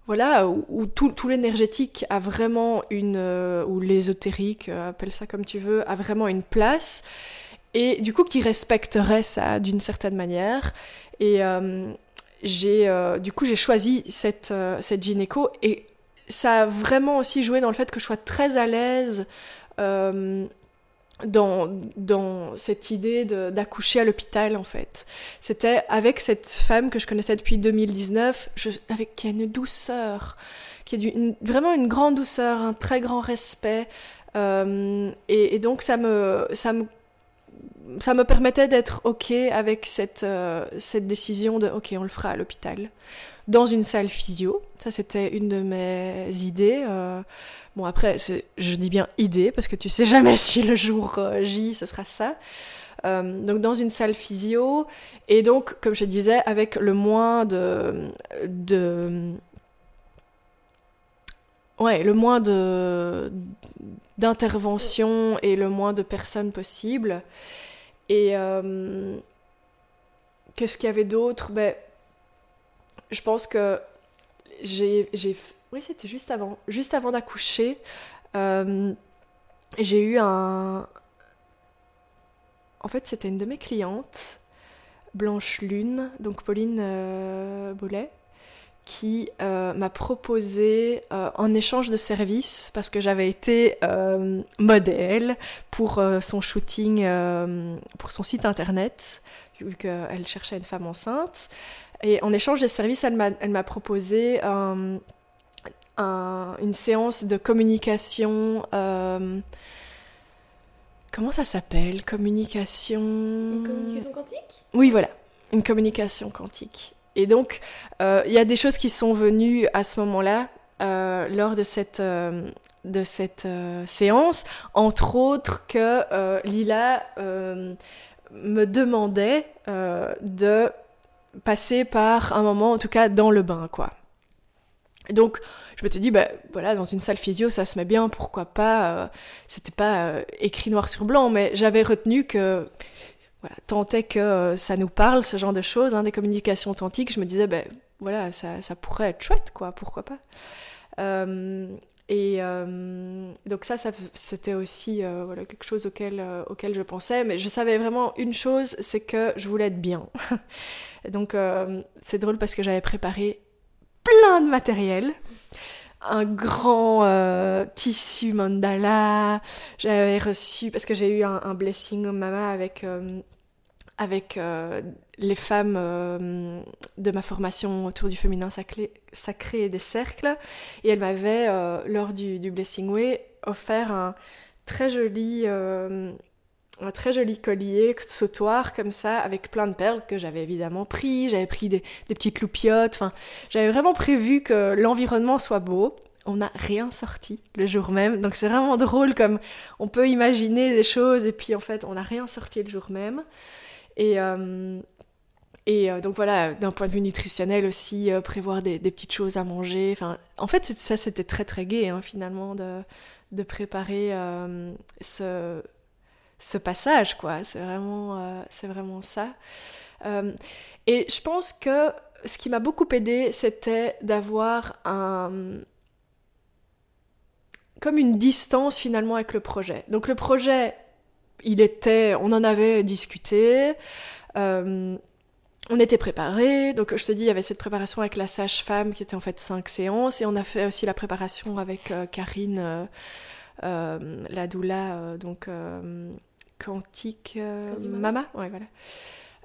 voilà où, tout, tout l'énergétique a vraiment une ou l'ésotérique, appelle ça comme tu veux, a vraiment une place et du coup qui respecterait ça d'une certaine manière. Et j'ai du coup j'ai choisi cette cette gynéco et ça a vraiment aussi joué dans le fait que je sois très à l'aise euh, dans, dans cette idée d'accoucher à l'hôpital en fait. C'était avec cette femme que je connaissais depuis 2019, je, avec qui a une douceur, qui a vraiment une grande douceur, un très grand respect. Euh, et, donc ça me, ça me ça me permettait d'être ok avec cette, euh, cette décision de ok on le fera à l'hôpital dans une salle physio. Ça, c'était une de mes idées. Euh, bon, après, je dis bien idée, parce que tu sais jamais si le jour euh, J, ce sera ça. Euh, donc dans une salle physio, et donc, comme je disais, avec le moins de... ouais, le moins de et le moins de personnes possible. Et qu'est-ce qu'il y avait d'autre? Ben, je pense que j'ai. Oui, c'était juste avant. Juste avant d'accoucher, euh, j'ai eu un. En fait, c'était une de mes clientes, Blanche Lune, donc Pauline euh, qui euh, m'a proposé euh, en échange de services, parce que j'avais été modèle pour son shooting, pour son site internet, vu qu'elle cherchait une femme enceinte. Et en échange des services, elle m'a proposé euh, une séance de communication. Euh, comment ça s'appelle? Communication. Une communication quantique? Oui, voilà, une communication quantique. Et donc, euh, il y a des choses qui sont venues à ce moment-là, lors de cette, de cette séance, entre autres que Lila me demandait de passer par un moment, en tout cas dans le bain, quoi. donc, je me suis dit, bah, voilà, dans une salle physio, ça se met bien, pourquoi pas. Euh, c'était pas euh, écrit noir sur blanc, mais j'avais retenu que, tant est que euh, ça nous parle, ce genre de choses, hein, des communications authentiques, je me disais, bah, voilà, ça, ça, pourrait être chouette, quoi, pourquoi pas. Et donc ça, c'était aussi voilà, quelque chose auquel, auquel je pensais, mais je savais vraiment une chose, c'est que je voulais être bien. donc c'est drôle parce que j'avais préparé plein de matériel un grand euh, tissu mandala. J'avais reçu, parce que j'ai eu un, blessing mama avec, euh, avec euh, les femmes de ma formation autour du féminin sacré, sacré et des cercles. Et elle m'avait, lors du, du, Blessing Way, offert un très joli un très joli collier sautoir comme ça avec plein de perles que j'avais évidemment pris. J'avais pris des, petites loupiottes. Enfin, j'avais vraiment prévu que l'environnement soit beau. On n'a rien sorti le jour même, donc c'est vraiment drôle comme on peut imaginer des choses et puis en fait on n'a rien sorti le jour même. Et, euh, et euh, donc voilà, d'un point de vue nutritionnel aussi, euh, prévoir des, petites choses à manger. Enfin, en fait, ça c'était très très gai hein, finalement de, de préparer ce ce passage, quoi. C'est vraiment, c'est vraiment ça. Et je pense que ce qui m'a beaucoup aidé, c'était d'avoir un comme une distance finalement avec le projet. Donc le projet, il était, on en avait discuté. Euh, on était préparé, donc je te dis, il y avait cette préparation avec la sage-femme qui était en fait cinq séances, et on a fait aussi la préparation avec Karine, la doula, donc Quantique euh, Mama. Ouais, voilà.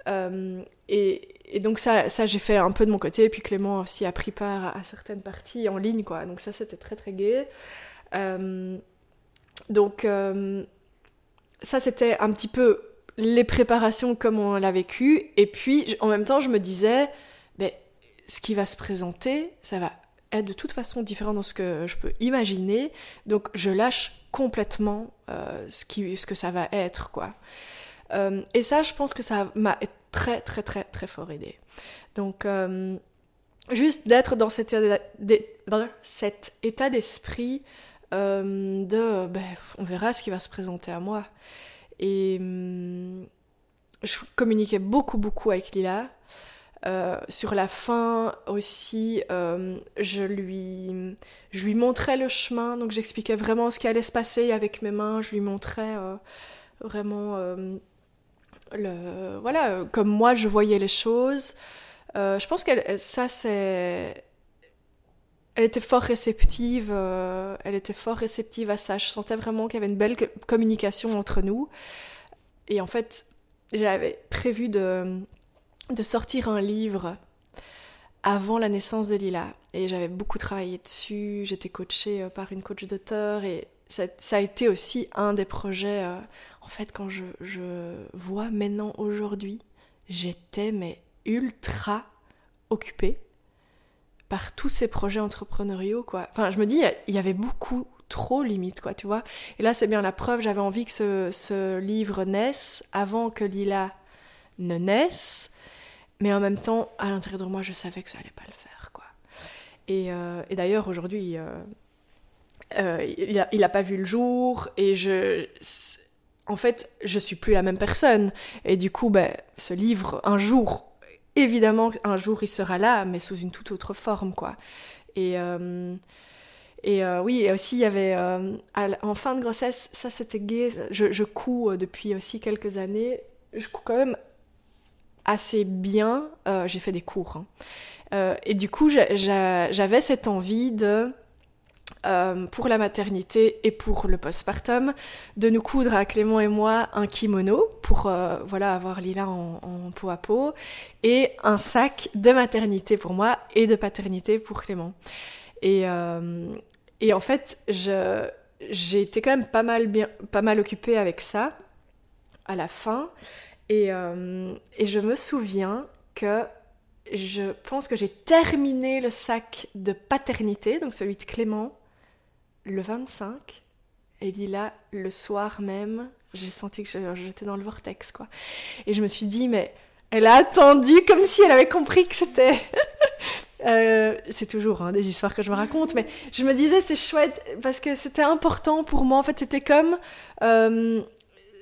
Euh, et, donc ça, ça j'ai fait un peu de mon côté, et puis Clément aussi a pris part à, certaines parties en ligne, quoi. Donc ça, c'était très très gai. Euh, donc ça, c'était un petit peu les préparations comme on l'a vécu, et puis en même temps, je me disais, ben, ce qui va se présenter, ça va être de toute façon différent dans ce que je peux imaginer, donc je lâche complètement euh, ce, qui, ce que ça va être, quoi. Euh, et ça, je pense que ça m'a très, très, très, très fort aidé. Donc, euh, juste d'être dans cet état d'esprit de, ben, on verra ce qui va se présenter à moi. Et hum, je communiquais beaucoup, beaucoup avec Lila. Euh, sur la fin aussi, euh, je, lui, je lui montrais le chemin, donc j'expliquais vraiment ce qui allait se passer avec mes mains, je lui montrais euh, vraiment le, voilà, comme moi je voyais les choses. je pense que ça c'est... Elle était fort réceptive, elle était fort réceptive à ça. Je sentais vraiment qu'il y avait une belle communication entre nous. Et en fait, j'avais prévu de sortir un livre avant la naissance de Lila. Et j'avais beaucoup travaillé dessus, j'étais coachée euh, par une coach d'auteur et ça, a été aussi un des projets. Euh, en fait, quand je, vois maintenant aujourd'hui, j'étais mais ultra occupée par tous ces projets entrepreneuriaux, quoi. Enfin, je me dis, il y avait beaucoup trop limite, quoi, tu vois. Et là, c'est bien la preuve, j'avais envie que ce, livre naisse avant que Lila ne naisse mais en même temps, à l'intérieur de moi, je savais que ça allait pas le faire, quoi. Et, euh, et d'ailleurs, aujourd'hui, euh, euh, il, a, il a pas vu le jour, et je... En fait, je suis plus la même personne. Et du coup, ben, ce livre, un jour, évidemment, un jour, il sera là, mais sous une toute autre forme, quoi. Et... Et oui, et aussi il y avait en fin de grossesse, ça c'était gay. Je, je couds depuis aussi quelques années. Je couds quand même assez bien. Euh, j'ai fait des cours. Hein. Euh, et du coup, j'avais cette envie de, euh, pour la maternité et pour le postpartum, de nous coudre à Clément et moi un kimono pour voilà avoir Lila en, peau à peau et un sac de maternité pour moi et de paternité pour Clément. Et, et en fait, j'ai été quand même pas mal, bien, pas mal occupée avec ça à la fin. Euh, et, je me souviens que je pense que j'ai terminé le sac de paternité, donc celui de Clément, le 25. Et Lila, le soir même, j'ai senti que j'étais dans le vortex, quoi. Et je me suis dit, mais elle a attendu comme si elle avait compris que c'était... Euh, c'est toujours hein, des histoires que je me raconte, mais je me disais c'est chouette parce que c'était important pour moi. En fait, c'était comme euh,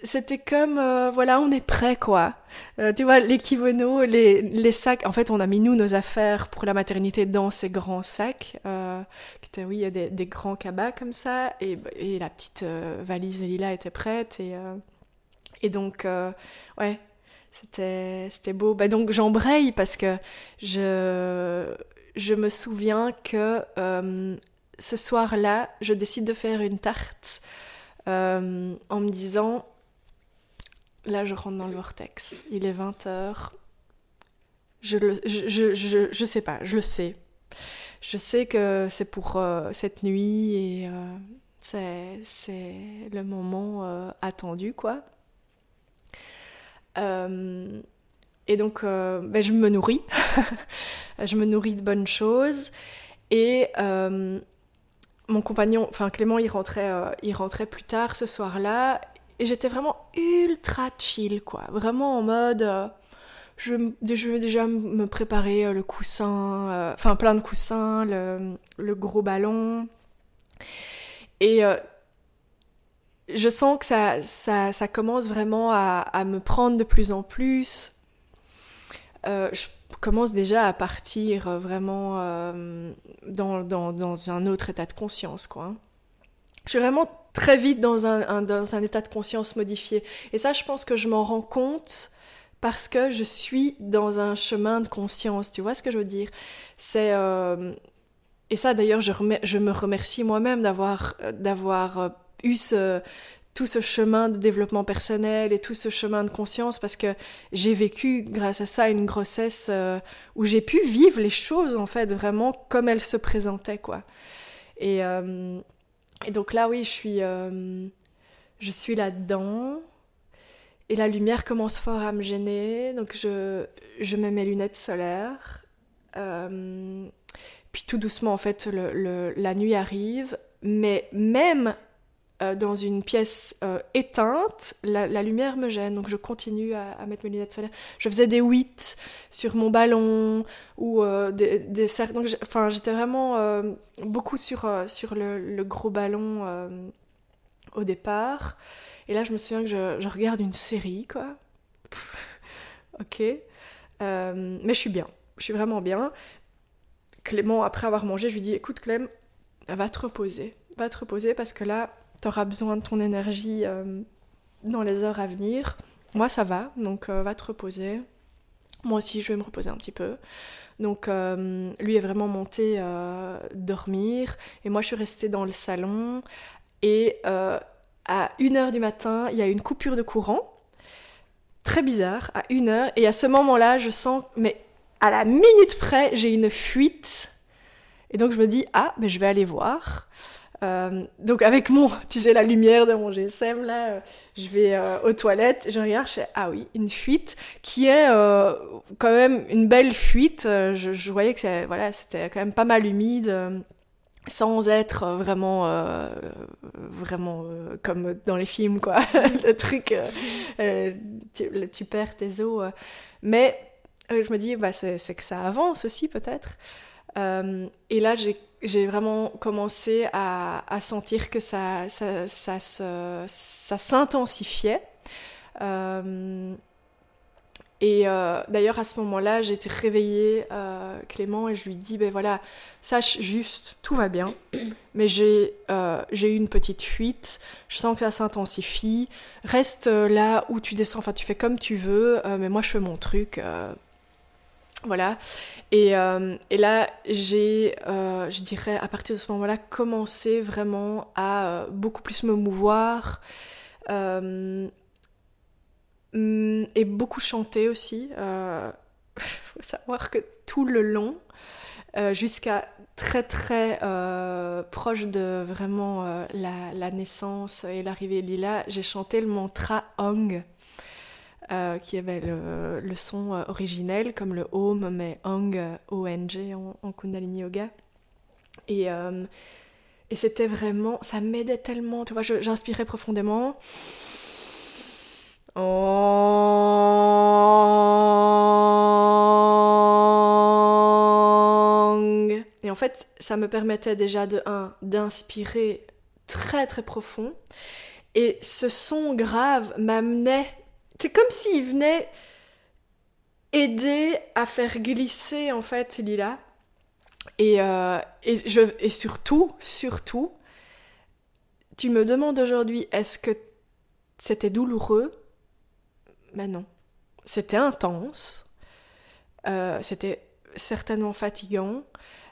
c'était comme, euh, voilà, on est prêt, quoi. Euh, tu vois, les kimonos, les, les, sacs. En fait, on a mis nous nos affaires pour la maternité dans ces grands sacs, euh, qui oui, des, des grands cabas comme ça. Et, et la petite euh, valise de Lila était prête. Et, et donc, ouais, c'était, c'était beau. Bah, donc, j'embraye parce que je, je me souviens que ce soir-là, je décide de faire une tarte en me disant Là, je rentre dans le vortex. Il est 20h. Je, le, je, je, je, sais pas, je le sais. Je sais que c'est pour euh, cette nuit et euh, c'est le moment euh, attendu, quoi. Et donc, ben, je me nourris. je me nourris de bonnes choses. Et mon compagnon, enfin Clément, il rentrait, il rentrait plus tard ce soir-là et j'étais vraiment ultra chill, quoi. Vraiment en mode. Euh, je, je vais déjà me préparer euh, le coussin, euh, enfin plein de coussins, le, gros ballon. Et je sens que ça, ça, ça commence vraiment à, me prendre de plus en plus. je commence déjà à partir vraiment dans, dans, dans, un autre état de conscience, quoi. Je suis vraiment très vite dans un, état de conscience modifié. Et ça, je pense que je m'en rends compte parce que je suis dans un chemin de conscience. Tu vois ce que je veux dire? C'est euh... et ça d'ailleurs, je, me remercie moi-même d'avoir euh, eu tout ce chemin de développement personnel et tout ce chemin de conscience parce que j'ai vécu grâce à ça une grossesse euh, où j'ai pu vivre les choses en fait vraiment comme elles se présentaient quoi. Et et donc là, oui, je suis, euh, suis là-dedans. Et la lumière commence fort à me gêner. Donc je, je mets mes lunettes solaires. Euh, puis tout doucement, en fait, la nuit arrive. Mais même euh, dans une pièce euh, éteinte, la, lumière me gêne, donc je continue à, mettre mes lunettes solaires. Je faisais des huit sur mon ballon ou euh, des, des cercles. Donc, enfin, j'étais vraiment beaucoup sur, sur le, gros ballon au départ. Et là, je me souviens que je, je regarde une série, quoi. ok. mais je suis bien. Je suis vraiment bien. Clément, après avoir mangé, je lui dis écoute, Clem, va te reposer. Va te reposer parce que là, tu auras besoin de ton énergie euh, dans les heures à venir. Moi, ça va, donc euh, va te reposer. Moi aussi, je vais me reposer un petit peu. Donc, euh, lui est vraiment monté dormir, et moi, je suis restée dans le salon. Et à 1h du matin, il y a une coupure de courant. Très bizarre, à 1h. Et à ce moment-là, je sens, mais à la minute près, j'ai une fuite. Et donc, je me dis, ah, mais je vais aller voir. Euh, donc avec mon, tu sais, la lumière de mon GSM, là, euh, je vais euh, aux toilettes, je regarde, je fais, ah oui, une fuite, qui est quand même une belle fuite. Je, voyais que voilà, c'était quand même pas mal humide, sans être vraiment, vraiment comme dans les films, quoi. Le truc, tu, tu, perds tes os. mais je me dis, bah, c'est que ça avance aussi, peut-être. et là, j'ai j'ai vraiment commencé à, sentir que ça, ça, ça, s'intensifiait. Euh, et euh, d'ailleurs, à ce moment-là, j'ai été réveillée euh, Clément et je lui dis, ben voilà, sache juste, tout va bien, mais j'ai eu une petite fuite, je sens que ça s'intensifie, reste là où tu descends, enfin tu fais comme tu veux, mais moi je fais mon truc. Voilà. Et, euh, et là, j'ai, euh, je dirais, à partir de ce moment-là, commencé vraiment à euh, beaucoup plus me mouvoir et beaucoup chanter aussi. Il faut savoir que tout le long, jusqu'à très très proche de vraiment la, la, naissance et l'arrivée de Lila, j'ai chanté le mantra Ong euh, qui avait le, son euh, originel, comme le Om, mais Ong, O-N-G en, en, Kundalini Yoga. Et, euh, et c'était vraiment, ça m'aidait tellement, tu vois, j'inspirais profondément. Ong. Et en fait, ça me permettait déjà de 1 d'inspirer très très profond. Et ce son grave m'amenait c'est comme s'il venait aidé à faire glisser en fait Lila. Et, euh, et, je, et surtout, surtout, tu me demandes aujourd'hui, est-ce que c'était douloureux? Ben non. C'était intense. Euh, c'était certainement fatigant.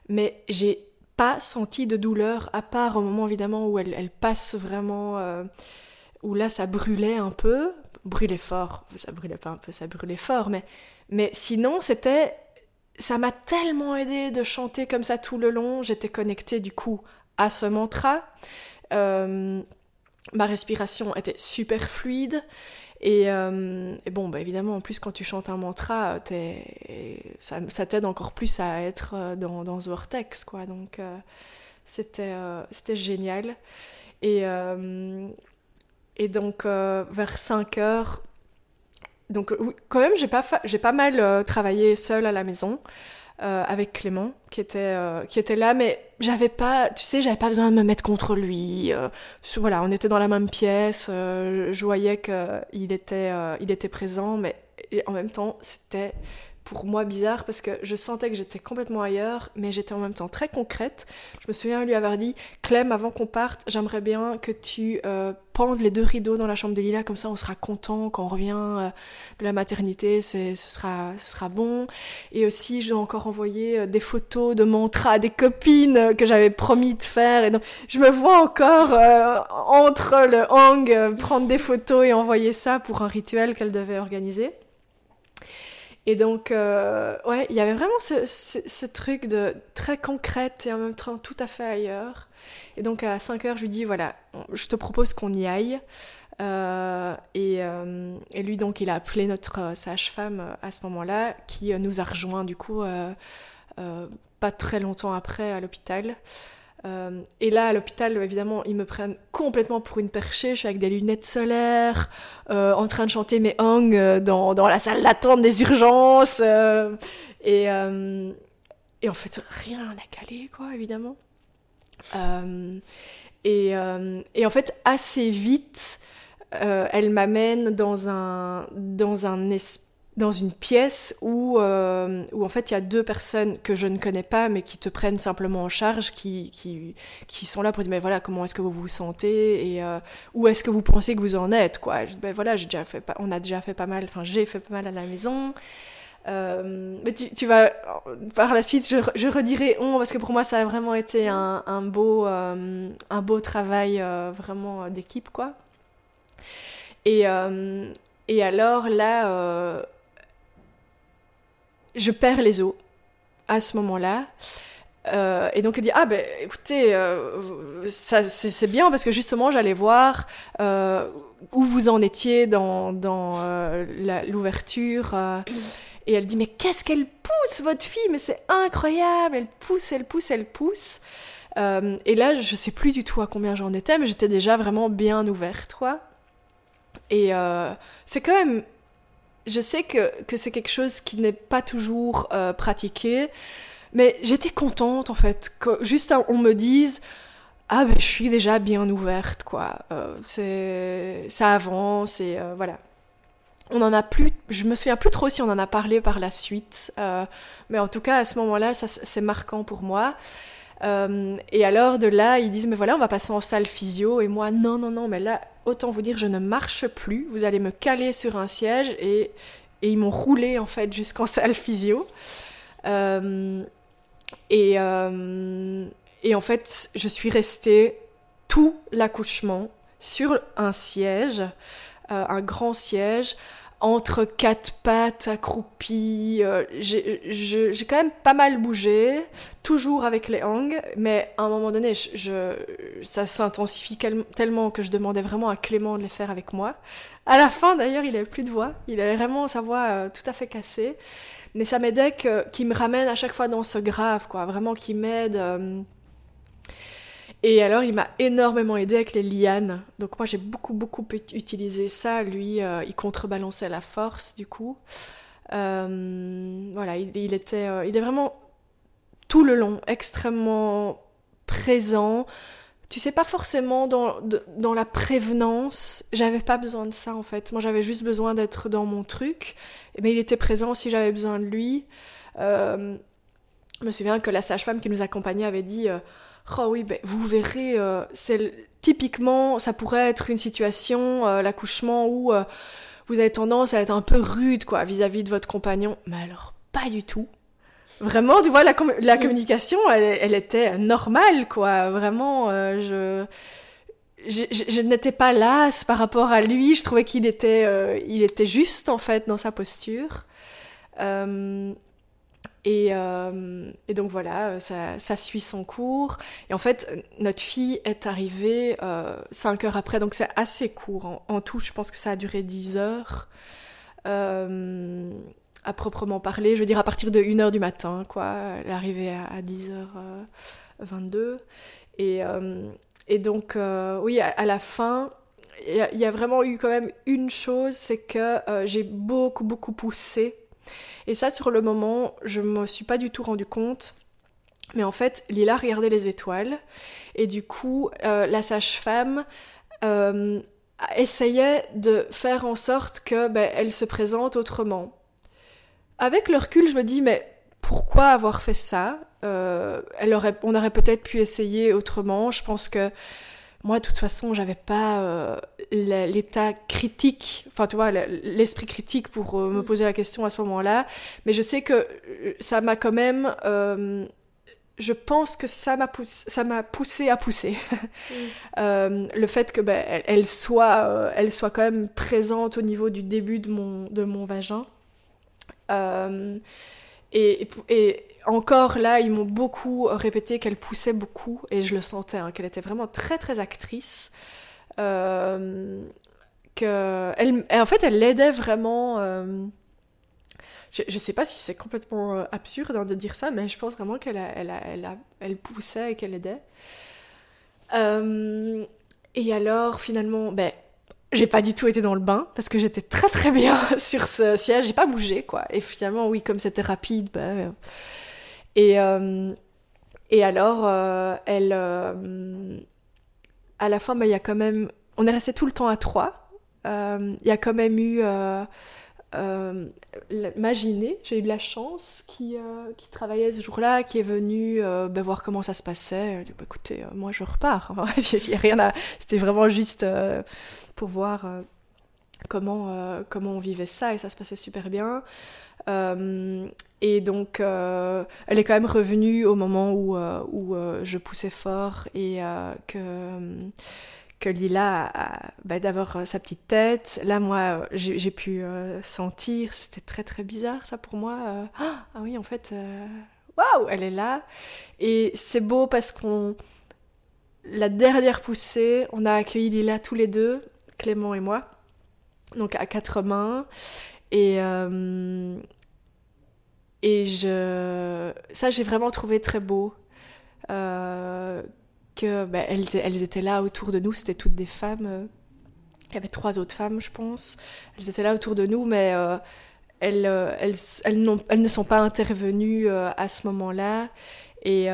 Mais j'ai pas senti de douleur, à part au moment évidemment où elle, elle passe vraiment. Euh, où là ça brûlait un peu. Brûlait fort. Ça brûlait pas un peu, ça brûlait fort. Mais, mais sinon, c'était. Ça m'a tellement aidé de chanter comme ça tout le long. J'étais connectée du coup à ce mantra. Euh, ma respiration était super fluide. Et, euh, bon, bah évidemment, en plus, quand tu chantes un mantra, ça, ça t'aide encore plus à être euh, dans, dans ce vortex, quoi. Donc, c'était c'était génial. Et, et donc, vers 5 heures, donc, quand même, j'ai pas, pas mal travaillé seule à la maison. Euh, avec Clément qui était, euh, qui était là, mais j'avais pas, tu sais, j'avais pas besoin de me mettre contre lui. Euh, voilà, on était dans la même pièce, je voyais qu'il était, il était présent, mais en même temps, c'était pour moi bizarre parce que je sentais que j'étais complètement ailleurs, mais j'étais en même temps très concrète. Je me souviens lui avoir dit Clem, avant qu'on parte, j'aimerais bien que tu euh, pendes les deux rideaux dans la chambre de Lila, comme ça on sera content quand on revient euh, de la maternité, ce sera, ce sera bon. Et aussi, j'ai encore envoyé euh, des photos de mantra à des copines que j'avais promis de faire. Et donc, je me vois encore entre le hang prendre des photos et envoyer ça pour un rituel qu'elle devait organiser. Et donc, euh, ouais, il y avait vraiment ce, truc de très concrète et en même temps tout à fait ailleurs. Et donc, à 5 heures, je lui dis voilà, je te propose qu'on y aille. Euh, et, euh, et, lui, donc, il a appelé notre sage-femme à ce moment-là, qui nous a rejoint du coup pas très longtemps après à l'hôpital. Euh, et là, à l'hôpital, évidemment, ils me prennent complètement pour une perchée. Je suis avec des lunettes solaires, euh, en train de chanter mes hang euh, dans, dans, la salle d'attente des urgences. et, et, en fait, rien n'a calé, quoi, évidemment. Et, et, en fait, assez vite, elle m'amène dans un, dans un espace dans une pièce où, euh, où en fait il y a deux personnes que je ne connais pas mais qui te prennent simplement en charge, qui, qui, qui sont là pour dire mais voilà comment est-ce que vous vous sentez et euh, où est-ce que vous pensez que vous en êtes quoi. Ben voilà j'ai déjà fait on a déjà fait pas mal, enfin j'ai fait pas mal à la maison. Euh, mais tu, tu, vas par la suite je, je, redirai on parce que pour moi ça a vraiment été un, un beau un beau travail vraiment d'équipe quoi. Et et alors là je perds les os à ce moment-là. Euh, et donc elle dit ah ben écoutez euh, c'est bien parce que justement j'allais voir euh, où vous en étiez dans, dans l'ouverture et elle dit mais qu'est-ce qu'elle pousse votre fille? Mais c'est incroyable! Elle pousse elle pousse elle pousse. Et là je sais plus du tout à combien j'en étais mais j'étais déjà vraiment bien ouverte quoi. Et c'est quand même je sais que, que c'est quelque chose qui n'est pas toujours euh, pratiqué, mais j'étais contente en fait que juste on me dise ah ben je suis déjà bien ouverte quoi, euh, ça avance et euh, voilà. On en a plus, je me souviens plus trop si on en a parlé par la suite, mais en tout cas à ce moment-là c'est marquant pour moi. Et alors de là ils disent mais voilà on va passer en salle physio et moi non non non mais là autant vous dire, je ne marche plus. Vous allez me caler sur un siège et, et ils m'ont roulé en fait jusqu'en salle physio. Euh, et, euh, et en fait, je suis restée tout l'accouchement sur un siège, euh, un grand siège, entre quatre pattes accroupies. Euh, j'ai quand même pas mal bougé, toujours avec les hangs, mais à un moment donné, ça s'intensifie tellement que je demandais vraiment à Clément de les faire avec moi. À la fin, d'ailleurs, il avait plus de voix. Il avait vraiment sa voix euh, tout à fait cassée. Mais ça m'aidait qu'il me ramène à chaque fois dans ce grave, quoi. Vraiment qu'il m'aide. Euh, et alors, il m'a énormément aidé avec les lianes. Donc moi, j'ai beaucoup, beaucoup utilisé ça. Lui, euh, il contrebalançait la force, du coup. Euh, voilà, il, était, euh, il est vraiment tout le long extrêmement présent, tu sais pas forcément dans, dans la prévenance, j'avais pas besoin de ça en fait. Moi j'avais juste besoin d'être dans mon truc, mais il était présent si j'avais besoin de lui. Je me souviens que la sage-femme qui nous accompagnait avait dit Oh oui, ben, vous verrez, euh, c'est typiquement, ça pourrait être une situation, l'accouchement, où vous avez tendance à être un peu rude quoi vis-à-vis de votre compagnon. Mais alors, pas du tout. Vraiment, tu vois, la, la communication, elle, était normale, quoi. Vraiment, euh, je, je, n'étais pas lasse par rapport à lui. Je trouvais qu'il était, euh, il était juste, en fait, dans sa posture. Euh, et, et, donc voilà, ça, ça, suit son cours. Et en fait, notre fille est arrivée cinq heures après, donc c'est assez court. En, tout, je pense que ça a duré 10 heures à proprement parler. Je veux dire, à partir de 1h du matin, quoi. Elle est arrivée à, 10h22. Et, euh, donc, euh, oui, à, la fin, il y, a vraiment eu quand même une chose, c'est que euh, j'ai beaucoup, beaucoup poussé. Et ça, sur le moment, je me suis pas du tout rendu compte. Mais en fait, Lila regardait les étoiles. Et du coup, la sage-femme essayait de faire en sorte que ben, elle se présente autrement avec le recul, je me dis, mais pourquoi avoir fait ça? Euh, elle aurait, On aurait peut-être pu essayer autrement. Je pense que moi, de toute façon, j'avais pas euh, l'état critique, enfin, tu vois, l'esprit critique pour euh, me mm. poser la question à ce moment-là. Mais je sais que ça m'a quand même. je pense que ça m'a poussé, ça m'a poussé à pousser. Mm. le fait que ben, elle, soit, elle soit quand même présente au niveau du début de mon, de mon vagin. Euh, et, et, encore là, ils m'ont beaucoup répété qu'elle poussait beaucoup, et je le sentais, hein, qu'elle était vraiment très très actrice. Euh, que elle, en fait, elle l'aidait vraiment. Euh, je, ne sais pas si c'est complètement absurde hein, de dire ça, mais je pense vraiment qu'elle elle, elle, elle, poussait et qu'elle aidait. et alors, finalement, ben, j'ai pas du tout été dans le bain parce que j'étais très très bien sur ce siège, j'ai pas bougé quoi. Et finalement, oui, comme c'était rapide, euh, et, euh, et alors, euh, elle, à la fin, bah, il y a quand même, on est resté tout le temps à trois. Il y a quand même eu euh, Maginé, j'ai eu de la chance, qui, euh, qui travaillait ce jour-là, qui est venu euh, ben, voir comment ça se passait. Elle dit, bah, écoutez, euh, moi je repars. rien à... C'était vraiment juste pour voir comment, comment on vivait ça et ça se passait super bien. et donc, elle est quand même revenue au moment où, je poussais fort et que Lila a, bah, euh, sa petite tête. Là, moi, euh, j'ai pu euh, sentir, c'était très très bizarre ça pour moi. ah oui, en fait, waouh, elle est là. Et c'est beau parce qu'on, la dernière poussée, on a accueilli Lila tous les deux, Clément et moi, donc à quatre mains. Et et je, ça, j'ai vraiment trouvé très beau. Euh, que ben, elles, étaient là autour de nous, c'était toutes des femmes. Euh, il y avait trois autres femmes, je pense. Elles étaient là autour de nous, mais euh, elles, euh, elles, elles, elles, ne sont pas intervenues à ce moment-là. Et,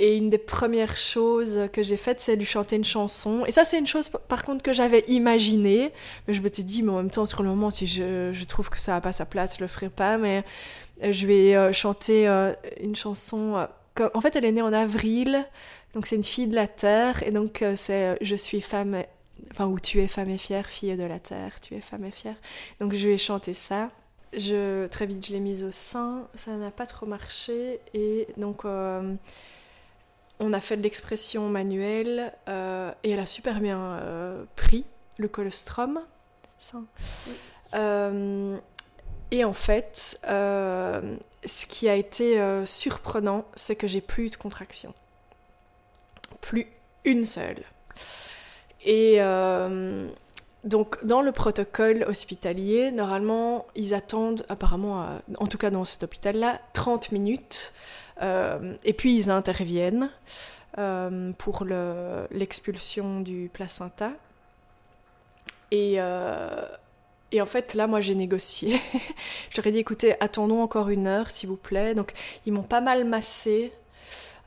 et une des premières choses que j'ai faites, c'est lui chanter une chanson. Et ça, c'est une chose, par contre, que j'avais imaginée. Je me suis dit, mais en même temps, sur le moment, si je, trouve que ça n'a pas sa place, je le ferai pas. Mais je vais chanter une chanson en fait, elle est née en avril, donc c'est une fille de la terre, et donc euh, c'est euh, je suis femme, enfin, ou tu es femme et fière, fille de la terre, tu es femme et fière. Donc je ai chanté ça. Très vite, je l'ai mise au sein, ça n'a pas trop marché, et donc euh, on a fait de l'expression manuelle, et elle a super bien pris le colostrum. Ça. Et en fait, euh, ce qui a été euh, surprenant, c'est que j'ai plus de contraction. Plus une seule. Et euh, donc, dans le protocole hospitalier, normalement, ils attendent, apparemment, en tout cas dans cet hôpital-là, 30 minutes. Et puis, ils interviennent pour l'expulsion du placenta. Et et en fait, là, moi, j'ai négocié. J'aurais dit, écoutez, attendons encore une heure, s'il vous plaît. Donc, ils m'ont pas mal massé.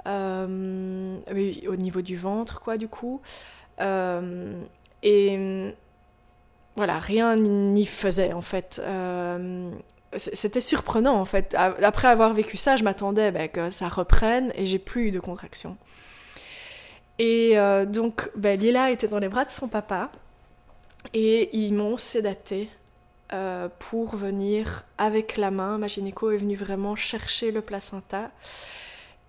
au niveau du ventre, quoi, du coup. et voilà, rien n'y faisait en fait. C'était surprenant en fait. Après avoir vécu ça, je m'attendais ben, que ça reprenne et j'ai plus eu de contraction. Et donc, ben, Lila était dans les bras de son papa et ils m'ont sédaté euh, pour venir avec la main. Ma gynéco est venue vraiment chercher le placenta.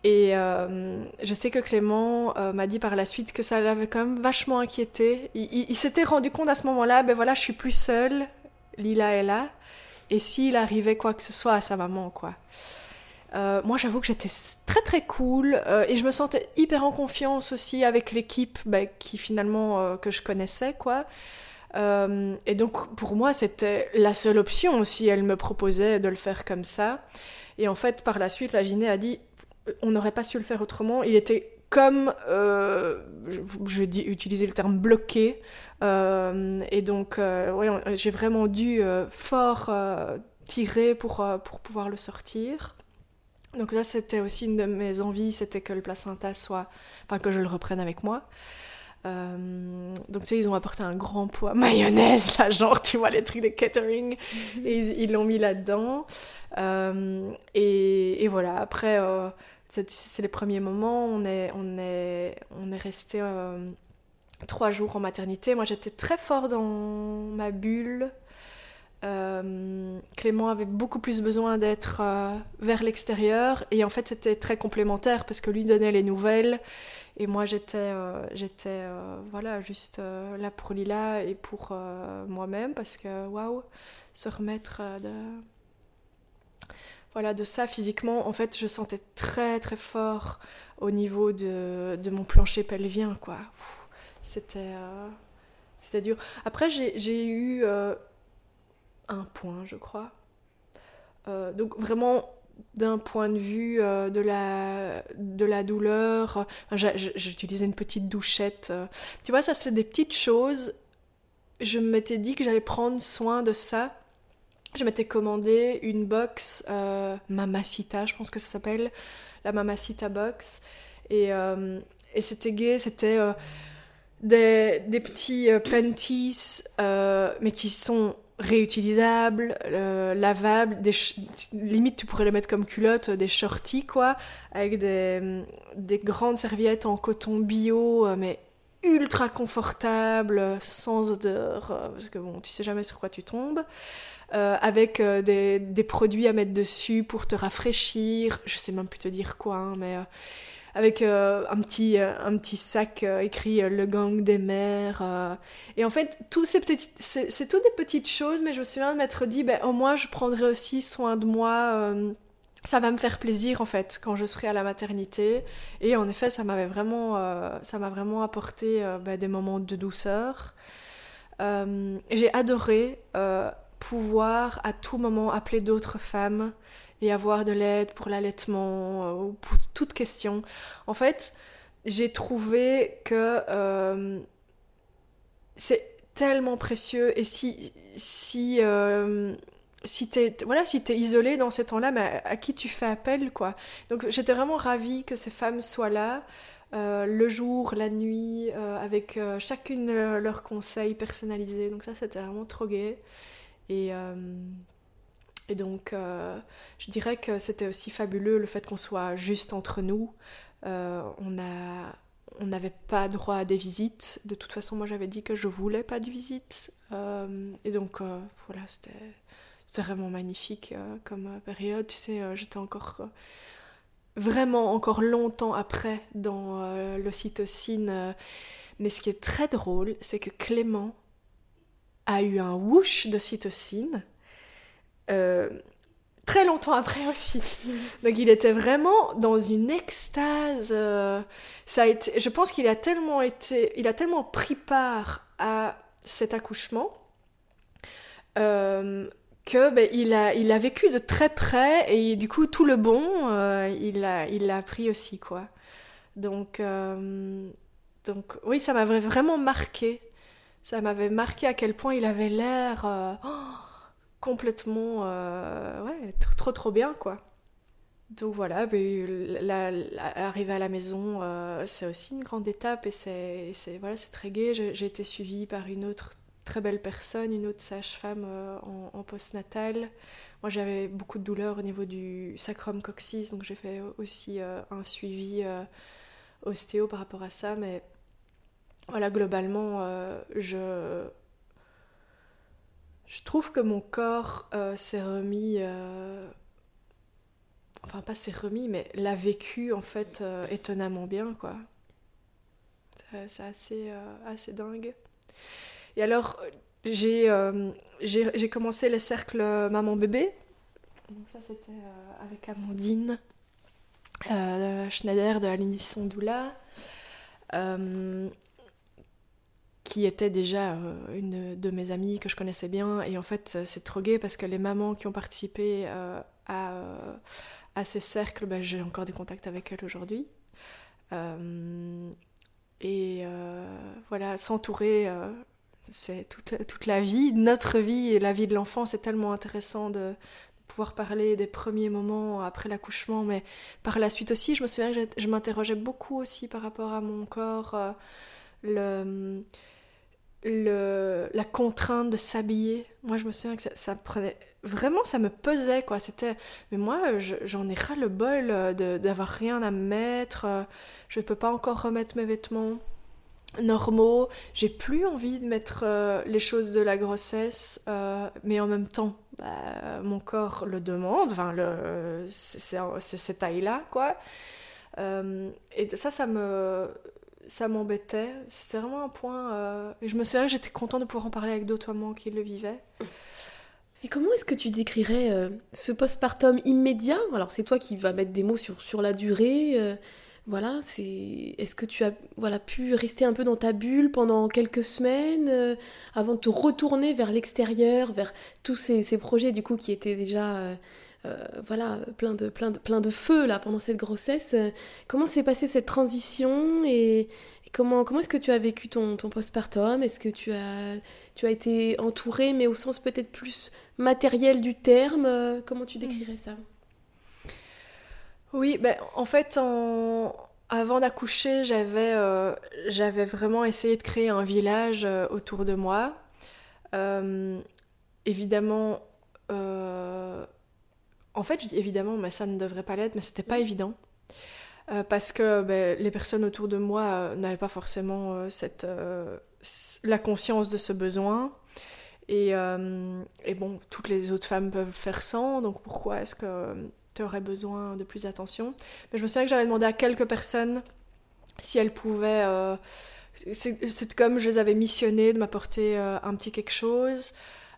Et euh, je sais que Clément euh, m'a dit par la suite que ça l'avait quand même vachement inquiété. Il, s'était rendu compte à ce moment-là, ben voilà, je suis plus seule, Lila est là. Et s'il arrivait quoi que ce soit à sa maman, quoi. moi, j'avoue que j'étais très très cool et je me sentais hyper en confiance aussi avec l'équipe ben, qui finalement que je connaissais, quoi. Euh, et donc pour moi c'était la seule option si elle me proposait de le faire comme ça. Et en fait par la suite la Giné a dit on n'aurait pas su le faire autrement. Il était comme, euh, je, vais utiliser le terme bloqué. Euh, et donc ouais, j'ai vraiment dû fort tirer pour, pour pouvoir le sortir. Donc là c'était aussi une de mes envies, c'était que le placenta soit, enfin que je le reprenne avec moi. Euh, donc tu sais, ils ont apporté un grand poids mayonnaise, là, genre, tu vois, les trucs de catering, et ils l'ont mis là-dedans. Euh, et, et, voilà, après, euh, c'est les premiers moments, on est, on est, on est resté trois jours en maternité. Moi, j'étais très fort dans ma bulle. Clément avait beaucoup plus besoin d'être vers l'extérieur et en fait c'était très complémentaire parce que lui donnait les nouvelles et moi, j'étais, euh, j'étais euh, voilà, juste euh, là pour Lila et pour moi-même parce que waouh, se remettre de voilà de ça physiquement, en fait, je sentais très très fort au niveau de, de mon plancher pelvien, quoi. C'était c'était dur. Après, j'ai, eu un point, je crois. donc vraiment d'un point de vue euh, de, la, de la douleur. J'utilisais une petite douchette. Euh. Tu vois, ça, c'est des petites choses. Je m'étais dit que j'allais prendre soin de ça. Je m'étais commandé une box euh, Mamacita, je pense que ça s'appelle, la Mamacita box. Et, et c'était gay, c'était des, des, petits panties, mais qui sont réutilisables, euh, lavables, limite tu pourrais les mettre comme culottes, des shorties quoi, avec des, des grandes serviettes en coton bio, euh, mais ultra confortables, sans odeur, euh, parce que bon, tu sais jamais sur quoi tu tombes. Avec des, des, produits à mettre dessus pour te rafraîchir, je sais même plus te dire quoi, hein, mais avec euh, un, petit, euh, un petit sac euh, écrit Le gang des mers. Et en fait, tous ces petites, c'est toutes des petites choses, mais je me souviens de m'être dit, ben, au moins je prendrai aussi soin de moi. ça va me faire plaisir en fait quand je serai à la maternité. Et en effet, ça m'avait vraiment, ça m'a vraiment apporté ben, des moments de douceur. J'ai adoré pouvoir à tout moment appeler d'autres femmes et avoir de l'aide pour l'allaitement euh, ou pour toute question. En fait, j'ai trouvé que euh, c'est tellement précieux et si si euh, si t'es voilà si es isolé dans ces temps-là, mais à, qui tu fais appel quoi. Donc j'étais vraiment ravie que ces femmes soient là. le jour, la nuit, avec chacune leurs conseils personnalisés. Donc ça, c'était vraiment trop gai. Et, et donc, euh, je dirais que c'était aussi fabuleux le fait qu'on soit juste entre nous. Euh, on a, on n'avait pas droit à des visites. De toute façon, moi, j'avais dit que je voulais pas de visites. Euh, et donc, voilà, c'était, vraiment magnifique comme période. Tu sais, j'étais encore vraiment encore longtemps après dans l'ocytocine. mais ce qui est très drôle, c'est que Clément a eu un whoosh d'ocytocine euh, très longtemps après aussi. Donc il était vraiment dans une extase. Euh, ça a été, je pense qu'il a tellement été, il a tellement pris part à cet accouchement euh, que ben, il, a, il a vécu de très près et du coup tout le bon, il l'a il a pris aussi quoi. Donc, donc oui, ça m'avait vraiment marqué. Ça m'avait marqué à quel point il avait l'air. Oh, complètement euh, ouais, trop trop bien quoi. donc voilà, ben, arriver à la maison, euh, c'est aussi une grande étape et c'est voilà, très gai. J'ai été suivie par une autre très belle personne, une autre sage-femme euh, en, post-natal. Moi, j'avais beaucoup de douleurs au niveau du sacrum coccyx, donc j'ai fait aussi euh, un suivi ostéo par rapport à ça. Mais voilà, globalement, je, je trouve que mon corps s'est remis enfin pas s'est remis, mais l'a vécu en fait euh, étonnamment bien, quoi. C'est assez, euh, assez dingue. Et alors, j'ai euh, j'ai commencé les cercles maman-bébé. Donc ça, c'était avec Amandine Schneider de Aline Sondoula, était déjà une de mes amies que je connaissais bien. Et en fait, c'est trop gai parce que les mamans qui ont participé à à ces cercles, bah, j'ai encore des contacts avec elle aujourd'hui. Euh, et euh, voilà, s'entourer, euh, c'est toute, toute, la vie, notre vie et la vie de l'enfant, c'est tellement intéressant de, pouvoir parler des premiers moments après l'accouchement, mais par la suite aussi, je me souviens que je m'interrogeais beaucoup aussi par rapport à mon corps, la contrainte de s'habiller. Moi, je me souviens que ça, prenait vraiment ça me pesait quoi. C'était mais moi j'en ai ras le bol euh, d'avoir rien à mettre euh, je ne peux pas encore remettre mes vêtements normaux. J'ai plus envie de mettre euh, les choses de la grossesse mais en même temps bah, mon corps le demande enfin c'est cette taille là quoi et ça ça me ça m'embêtait c'était vraiment un point et je me souviens j'étais contente de pouvoir en parler avec d'autres mamans qui le vivaient et comment est-ce que tu décrirais euh, ce postpartum immédiat? Alors c'est toi qui vas mettre des mots sur, sur la durée. Euh, voilà, c'est est-ce que tu as voilà pu rester un peu dans ta bulle pendant quelques semaines euh, avant de te retourner vers l'extérieur, vers tous ces, ces, projets du coup qui étaient déjà voilà plein de plein de plein de feu là pendant cette grossesse. comment s'est passée cette transition et, Comment, comment est-ce que tu as vécu ton, ton postpartum? Est-ce que tu as, tu as été entourée, mais au sens peut-être plus matériel du terme? Euh, Comment tu décrirais ça? Oui, ben, en fait, en... avant d'accoucher, j'avais, euh, j'avais vraiment essayé de créer un village euh, autour de moi. évidemment, en fait, je dis évidemment, mais ça ne devrait pas l'être, mais c'était pas évident. Euh, parce que ben, les personnes autour de moi euh, n'avaient pas forcément euh, cette, la conscience de ce besoin. Et, et, bon, toutes les autres femmes peuvent faire sans, donc pourquoi est-ce que tu aurais besoin de plus d'attention? Mais je me souviens que j'avais demandé à quelques personnes si elles pouvaient... c'est comme je les avais missionnées de m'apporter un petit quelque chose.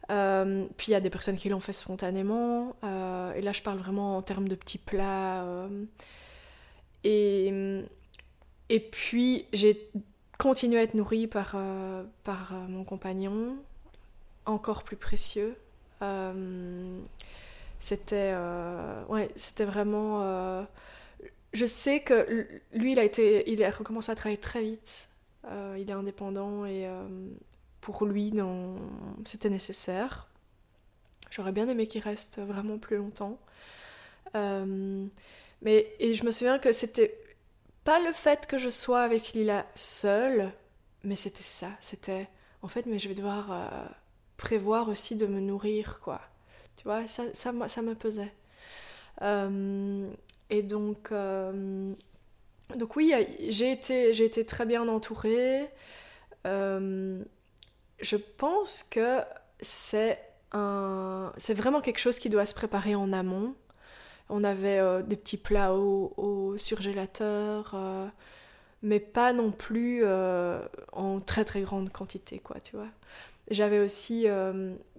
Puis il y a des personnes qui l'ont fait spontanément. et là, je parle vraiment en termes de petits plats et, et puis, j'ai continué à être nourrie par, euh, par euh, mon compagnon, encore plus précieux. Euh, c'était ouais, c'était vraiment. je sais que lui, il a, été, il a recommencé à travailler très vite. il est indépendant et pour lui, c'était nécessaire. J'aurais bien aimé qu'il reste vraiment plus longtemps. Mais, et je me souviens que c'était pas le fait que je sois avec Lila seule, mais c'était ça. C'était, en fait, mais je vais devoir euh, prévoir aussi de me nourrir, quoi. Tu vois, ça, ça, ça me pesait. Euh, et donc, euh, donc oui, j'ai été, j'ai été très bien entourée. Je pense que c'est un, c'est vraiment quelque chose qui doit se préparer en amont. On avait euh, des petits plats au, surgélateur, euh, mais pas non plus euh, en très très grande quantité, quoi, tu vois. J'avais aussi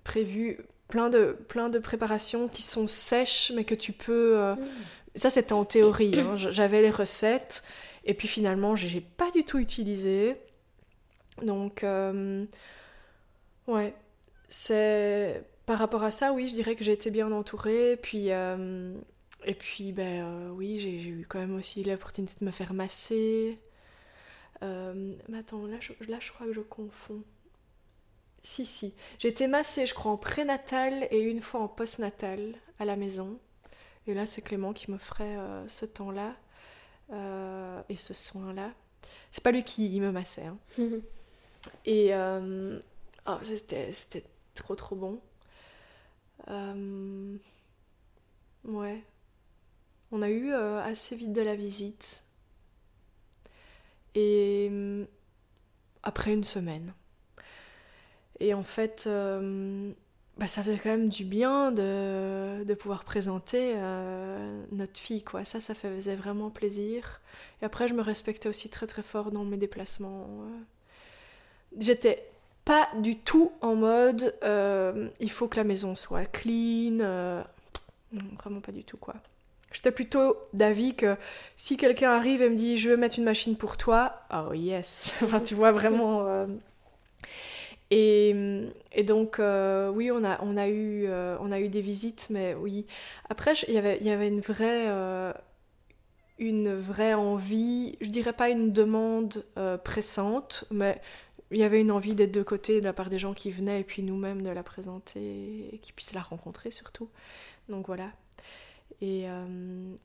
prévu plein de, plein de préparations qui sont sèches, mais que tu peux... Mm. Ça, c'était en théorie. Hein. J'avais les recettes, et puis finalement, j'ai pas du tout utilisé. Donc, ouais, c'est par rapport à ça, oui, je dirais que j'ai été bien entourée. Puis, et puis, ben euh, oui, j'ai eu quand même aussi l'opportunité de me faire masser. Euh, mais attends, là je, là je crois que je confonds. Si, si. J'ai été massée, je crois, en prénatal et une fois en postnatal à la maison. Et là, c'est Clément qui me ferait ce temps-là et ce soin-là. C'est pas lui qui me massait. Hein. et oh, c'était trop trop bon. ouais. On a eu assez vite de la visite. Et après une semaine. Et en fait, euh, bah, ça faisait quand même du bien de, pouvoir présenter euh, notre fille. Ça, ça faisait vraiment plaisir. Et après, je me respectais aussi très très fort dans mes déplacements. J'étais pas du tout en mode euh, il faut que la maison soit clean. non, vraiment pas du tout, quoi. J'étais plutôt d'avis que si quelqu'un arrive et me dit je veux mettre une machine pour toi, oh yes, enfin tu vois vraiment. Et, et, donc, euh, oui, on a, on, a eu, euh, on a eu des visites, mais oui. Après, il y avait, y avait une, vraie, euh, une vraie envie, je dirais pas une demande pressante, mais il y avait une envie d'être de côté de la part des gens qui venaient et puis nous-mêmes de la présenter et qu'ils puissent la rencontrer surtout. Donc voilà. Et,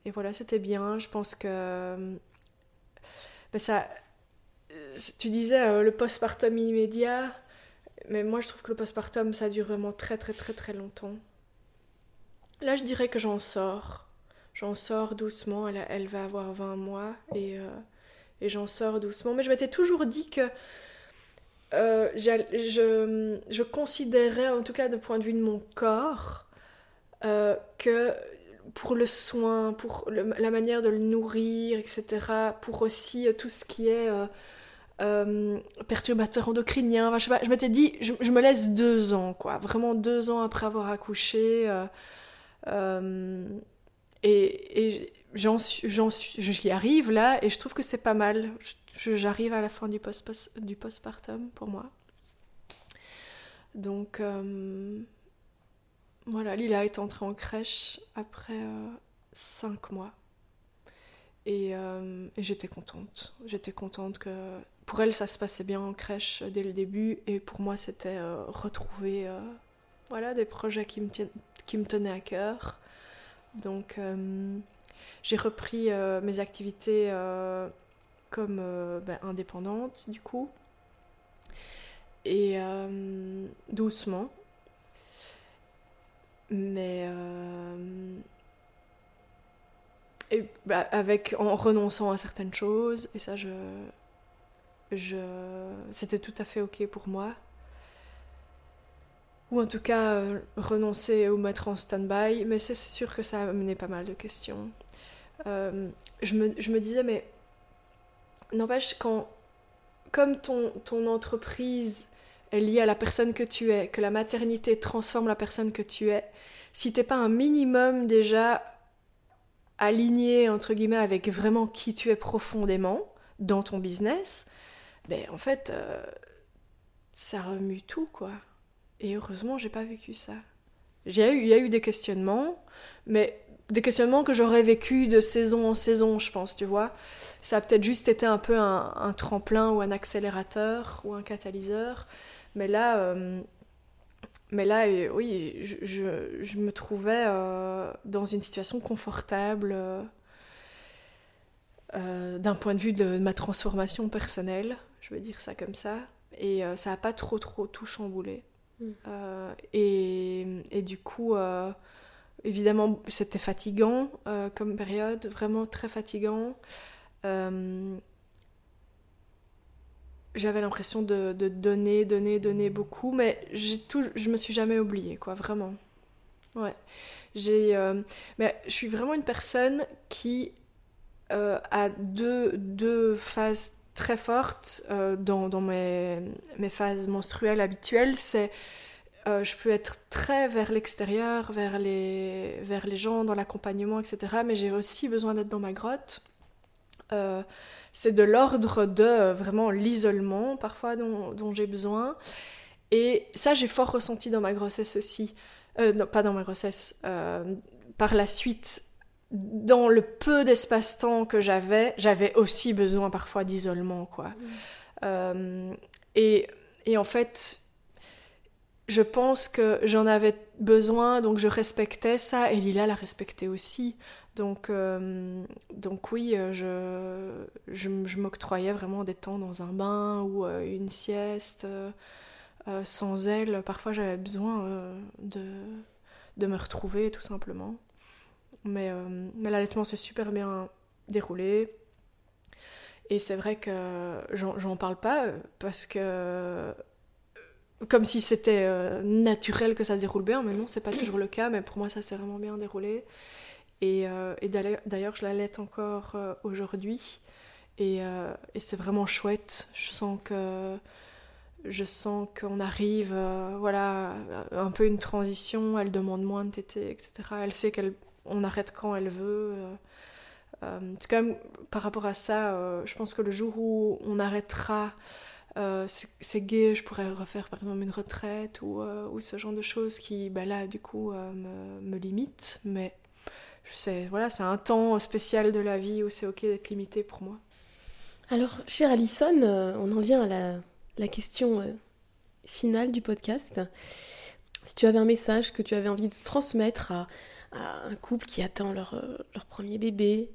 et voilà, c'était bien. Je pense que ben ça. Tu disais le postpartum immédiat mais moi, je trouve que le postpartum, ça dure vraiment très, très, très, très longtemps. Là, je dirais que j'en sors. J'en sors doucement. Elle, elle, va avoir 20 mois et, euh, et j'en sors doucement. Mais je m'étais toujours dit que euh, je, considérais, en tout cas de point de vue de mon corps, euh, que pour le soin, pour la manière de le nourrir, etc., pour aussi tout ce qui est euh, perturbateur endocrinien. je, m'étais dit, je, me laisse deux ans, quoi. Vraiment deux ans après avoir accouché. Euh, euh, et, j'y arrive là, et je trouve que c'est pas mal. J'arrive à la fin du, post, du postpartum pour moi. Donc, voilà, Lila est entrée en crèche après cinq mois. Et, et j'étais contente. J'étais contente que pour elle, ça se passait bien en crèche dès le début, et pour moi, c'était euh, retrouver euh, voilà, des projets qui me, qui me tenaient à cœur. Donc, euh, j'ai repris mes activités comme ben, indépendante, du coup, et doucement. Mais et, bah, avec en renonçant à certaines choses, et ça, je, je... c'était tout à fait ok pour moi. Ou en tout cas, euh, renoncer ou mettre en stand-by, mais c'est sûr que ça a pas mal de questions. Euh, je, me, je, me, disais, mais n'empêche, quand, comme ton, ton entreprise est liée à la personne que tu es, que la maternité transforme la personne que tu es, si t'es pas un minimum déjà aligné, entre guillemets, avec vraiment qui tu es profondément dans ton business, ben en fait, euh, ça remue tout, quoi. Et heureusement, j'ai pas vécu ça. Il y a eu des questionnements, mais des questionnements que j'aurais vécu de saison en saison, je pense, tu vois. Ça a peut-être juste été un peu un, tremplin ou un accélérateur ou un catalyseur. Mais là, euh, mais là euh, oui, je, je, me trouvais dans une situation confortable d'un point de vue de ma transformation personnelle je veux dire ça comme ça. Et euh, ça n'a pas trop, trop tout chamboulé. Mm. Euh, et, et, du coup, euh, évidemment, c'était fatigant comme période, vraiment très fatigant. J'avais l'impression de, de, donner, donner, donner beaucoup, mais tout, je me suis jamais oubliée, quoi, vraiment. Ouais. J'ai, mais je suis vraiment une personne qui a deux, deux phases très forte euh, dans, dans mes, mes, phases menstruelles habituelles, c'est euh, je peux être très vers l'extérieur, vers les, vers les gens, dans l'accompagnement, etc. Mais j'ai aussi besoin d'être dans ma grotte. Euh, c'est de l'ordre de vraiment l'isolement parfois dont, dont j'ai besoin. Et ça, j'ai fort ressenti dans ma grossesse aussi. non, pas dans ma grossesse. par la suite, dans le peu d'espace-temps que j'avais, j'avais aussi besoin parfois d'isolement, quoi. Mm. Euh, et, et, en fait, je pense que j'en avais besoin, donc je respectais ça, et Lila l'a respecté aussi. Donc, euh, donc oui, euh, je, je, m'octroyais vraiment des temps dans un bain ou euh, une sieste. sans elle, parfois j'avais besoin de, de me retrouver tout simplement. Mais, mais l'allaitement s'est super bien déroulé. Et c'est vrai que j'en parle pas parce que comme si c'était euh, naturel que ça se déroule bien, mais non, c'est pas toujours le cas, mais pour moi ça s'est vraiment bien déroulé. Et, euh, d'ailleurs, je l'allaite encore euh, aujourd'hui, et, et c'est vraiment chouette. Je sens que je sens qu'on arrive, voilà, un peu une transition. Elle demande moins de tétés, etc. Elle sait qu'on arrête quand elle veut. c'est quand même par rapport à ça, je pense que le jour où on arrêtera euh, c'est gay, je pourrais refaire par exemple une retraite ou, euh, ou ce genre de choses qui, bah là, du coup, euh, me, me limitent. Mais je sais, voilà, c'est un temps spécial de la vie où c'est ok d'être limité pour moi. Alors, chère Alison, on en vient à la, la question finale du podcast. Si tu avais un message que tu avais envie de transmettre à, à un couple qui attend leur, leur premier bébé,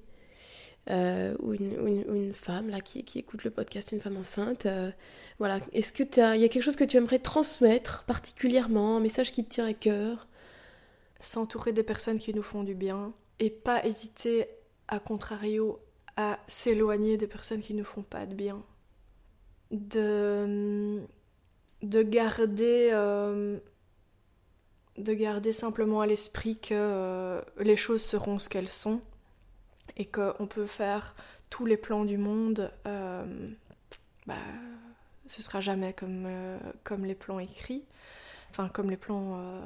euh, ou, une, femme là, qui, écoute le podcast, une femme enceinte. Euh, voilà. Est-ce qu'il y a quelque chose que tu aimerais transmettre particulièrement, un message qui te tient à cœur? S'entourer des personnes qui nous font du bien et pas hésiter, à contrario, à s'éloigner des personnes qui ne font pas de bien. De, de garder. Euh, de garder simplement à l'esprit que les choses seront ce qu'elles sont et qu'on peut faire tous les plans du monde, euh, bah, ce sera jamais comme, euh, comme les plans écrits, enfin comme les plans euh,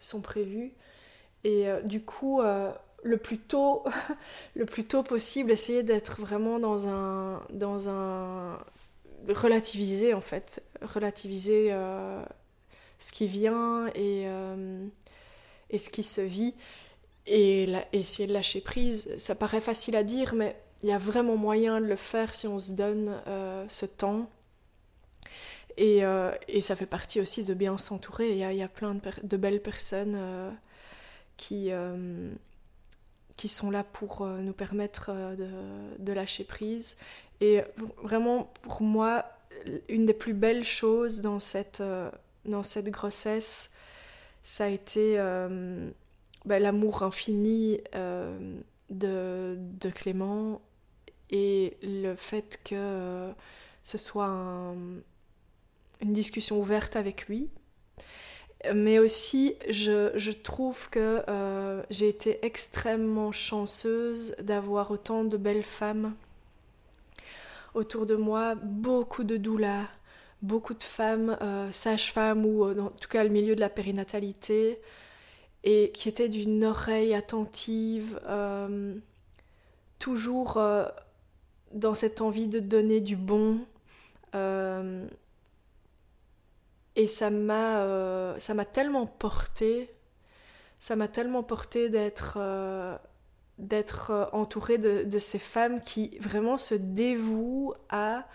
sont prévus. Et du coup, le, plus tôt, le plus tôt possible, essayer d'être vraiment dans un, dans un... relativiser en fait, relativiser ce qui vient et, et ce qui se vit et essayer de lâcher prise. Ça paraît facile à dire, mais il y a vraiment moyen de le faire si on se donne euh, ce temps. Et, euh, et, ça fait partie aussi de bien s'entourer. Il, il y, a plein de, de belles personnes euh, qui, qui sont là pour nous permettre de, de, lâcher prise. Et vraiment, pour moi, une des plus belles choses dans cette, dans cette grossesse, ça a été bah, l'amour infini euh, de, de, Clément et le fait que euh, ce soit une discussion ouverte avec lui. Mais aussi, je, trouve que euh, j'ai été extrêmement chanceuse d'avoir autant de belles femmes autour de moi, beaucoup de doulas, beaucoup de femmes, sages-femmes ou en tout cas le milieu de la périnatalité, et qui était d'une oreille attentive, euh, toujours euh, dans cette envie de donner du bon. Euh, et ça m'a, ça m'a tellement porté, ça m'a tellement porté d'être, d'être entourée de, ces femmes qui vraiment se dévouent à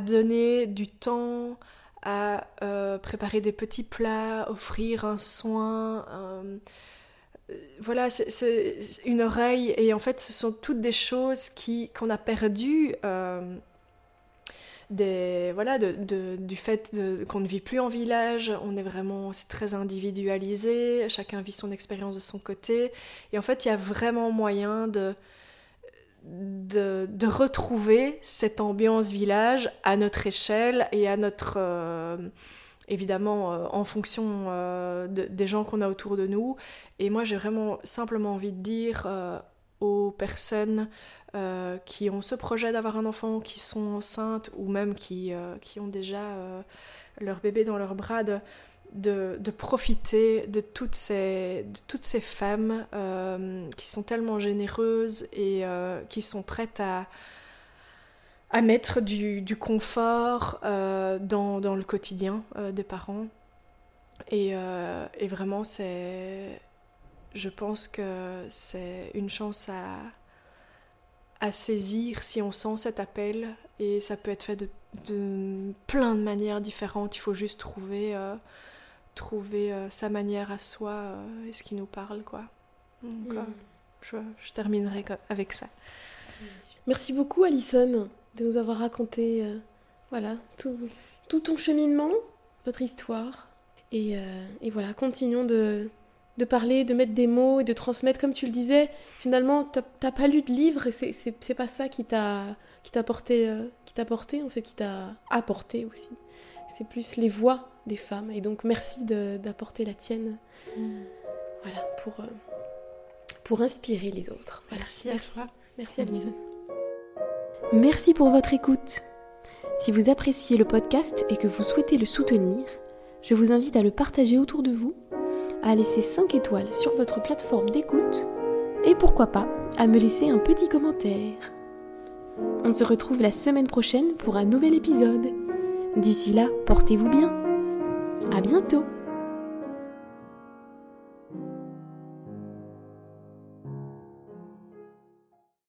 donner du temps, à euh, préparer des petits plats, offrir un soin. Euh, voilà, c'est une oreille. Et en fait, ce sont toutes des choses qui qu'on a perdues. Euh, des, voilà, de, du fait qu'on ne vit plus en village, on est vraiment, c'est très individualisé, chacun vit son expérience de son côté, et en fait il y a vraiment moyen de, de, retrouver cette ambiance village à notre échelle et à notre... Euh, évidemment euh, en fonction euh, des gens qu'on a autour de nous. Et moi j'ai vraiment simplement envie de dire aux personnes qui ont ce projet d'avoir un enfant, qui sont enceintes ou même qui, qui ont déjà leur bébé dans leurs bras, de, de, profiter de toutes ces, de toutes ces femmes euh, qui sont tellement généreuses et euh, qui sont prêtes à, à mettre du, du confort euh, dans, dans, le quotidien des parents. Et, et vraiment, c'est, je pense que c'est une chance à, à saisir si on sent cet appel. Et ça peut être fait de, de plein de manières différentes. Il faut juste trouver, trouver euh, sa manière à soi euh, et ce qui nous parle. quoi. Donc, Mm. je, je terminerai avec ça. Merci beaucoup Alison de nous avoir raconté euh, voilà, tout, tout ton cheminement, votre histoire. Et, euh, et voilà, continuons de, de parler, de mettre des mots et de transmettre. Comme tu le disais, finalement, t'as pas lu de livre et c'est- pas ça qui t'a qui t'a porté, euh, qui t'a porté, en fait, qui t'a apporté aussi. C'est plus les voix des femmes. Et donc, merci d'apporter la tienne. Voilà, pour, euh, pour inspirer les autres. Voilà, Merci à toi. Merci Alison. Merci pour votre écoute. Si vous appréciez le podcast et que vous souhaitez le soutenir, je vous invite à le partager autour de vous, à laisser 5 étoiles sur votre plateforme d'écoute et pourquoi pas à me laisser un petit commentaire. On se retrouve la semaine prochaine pour un nouvel épisode. D'ici là, portez-vous bien. À bientôt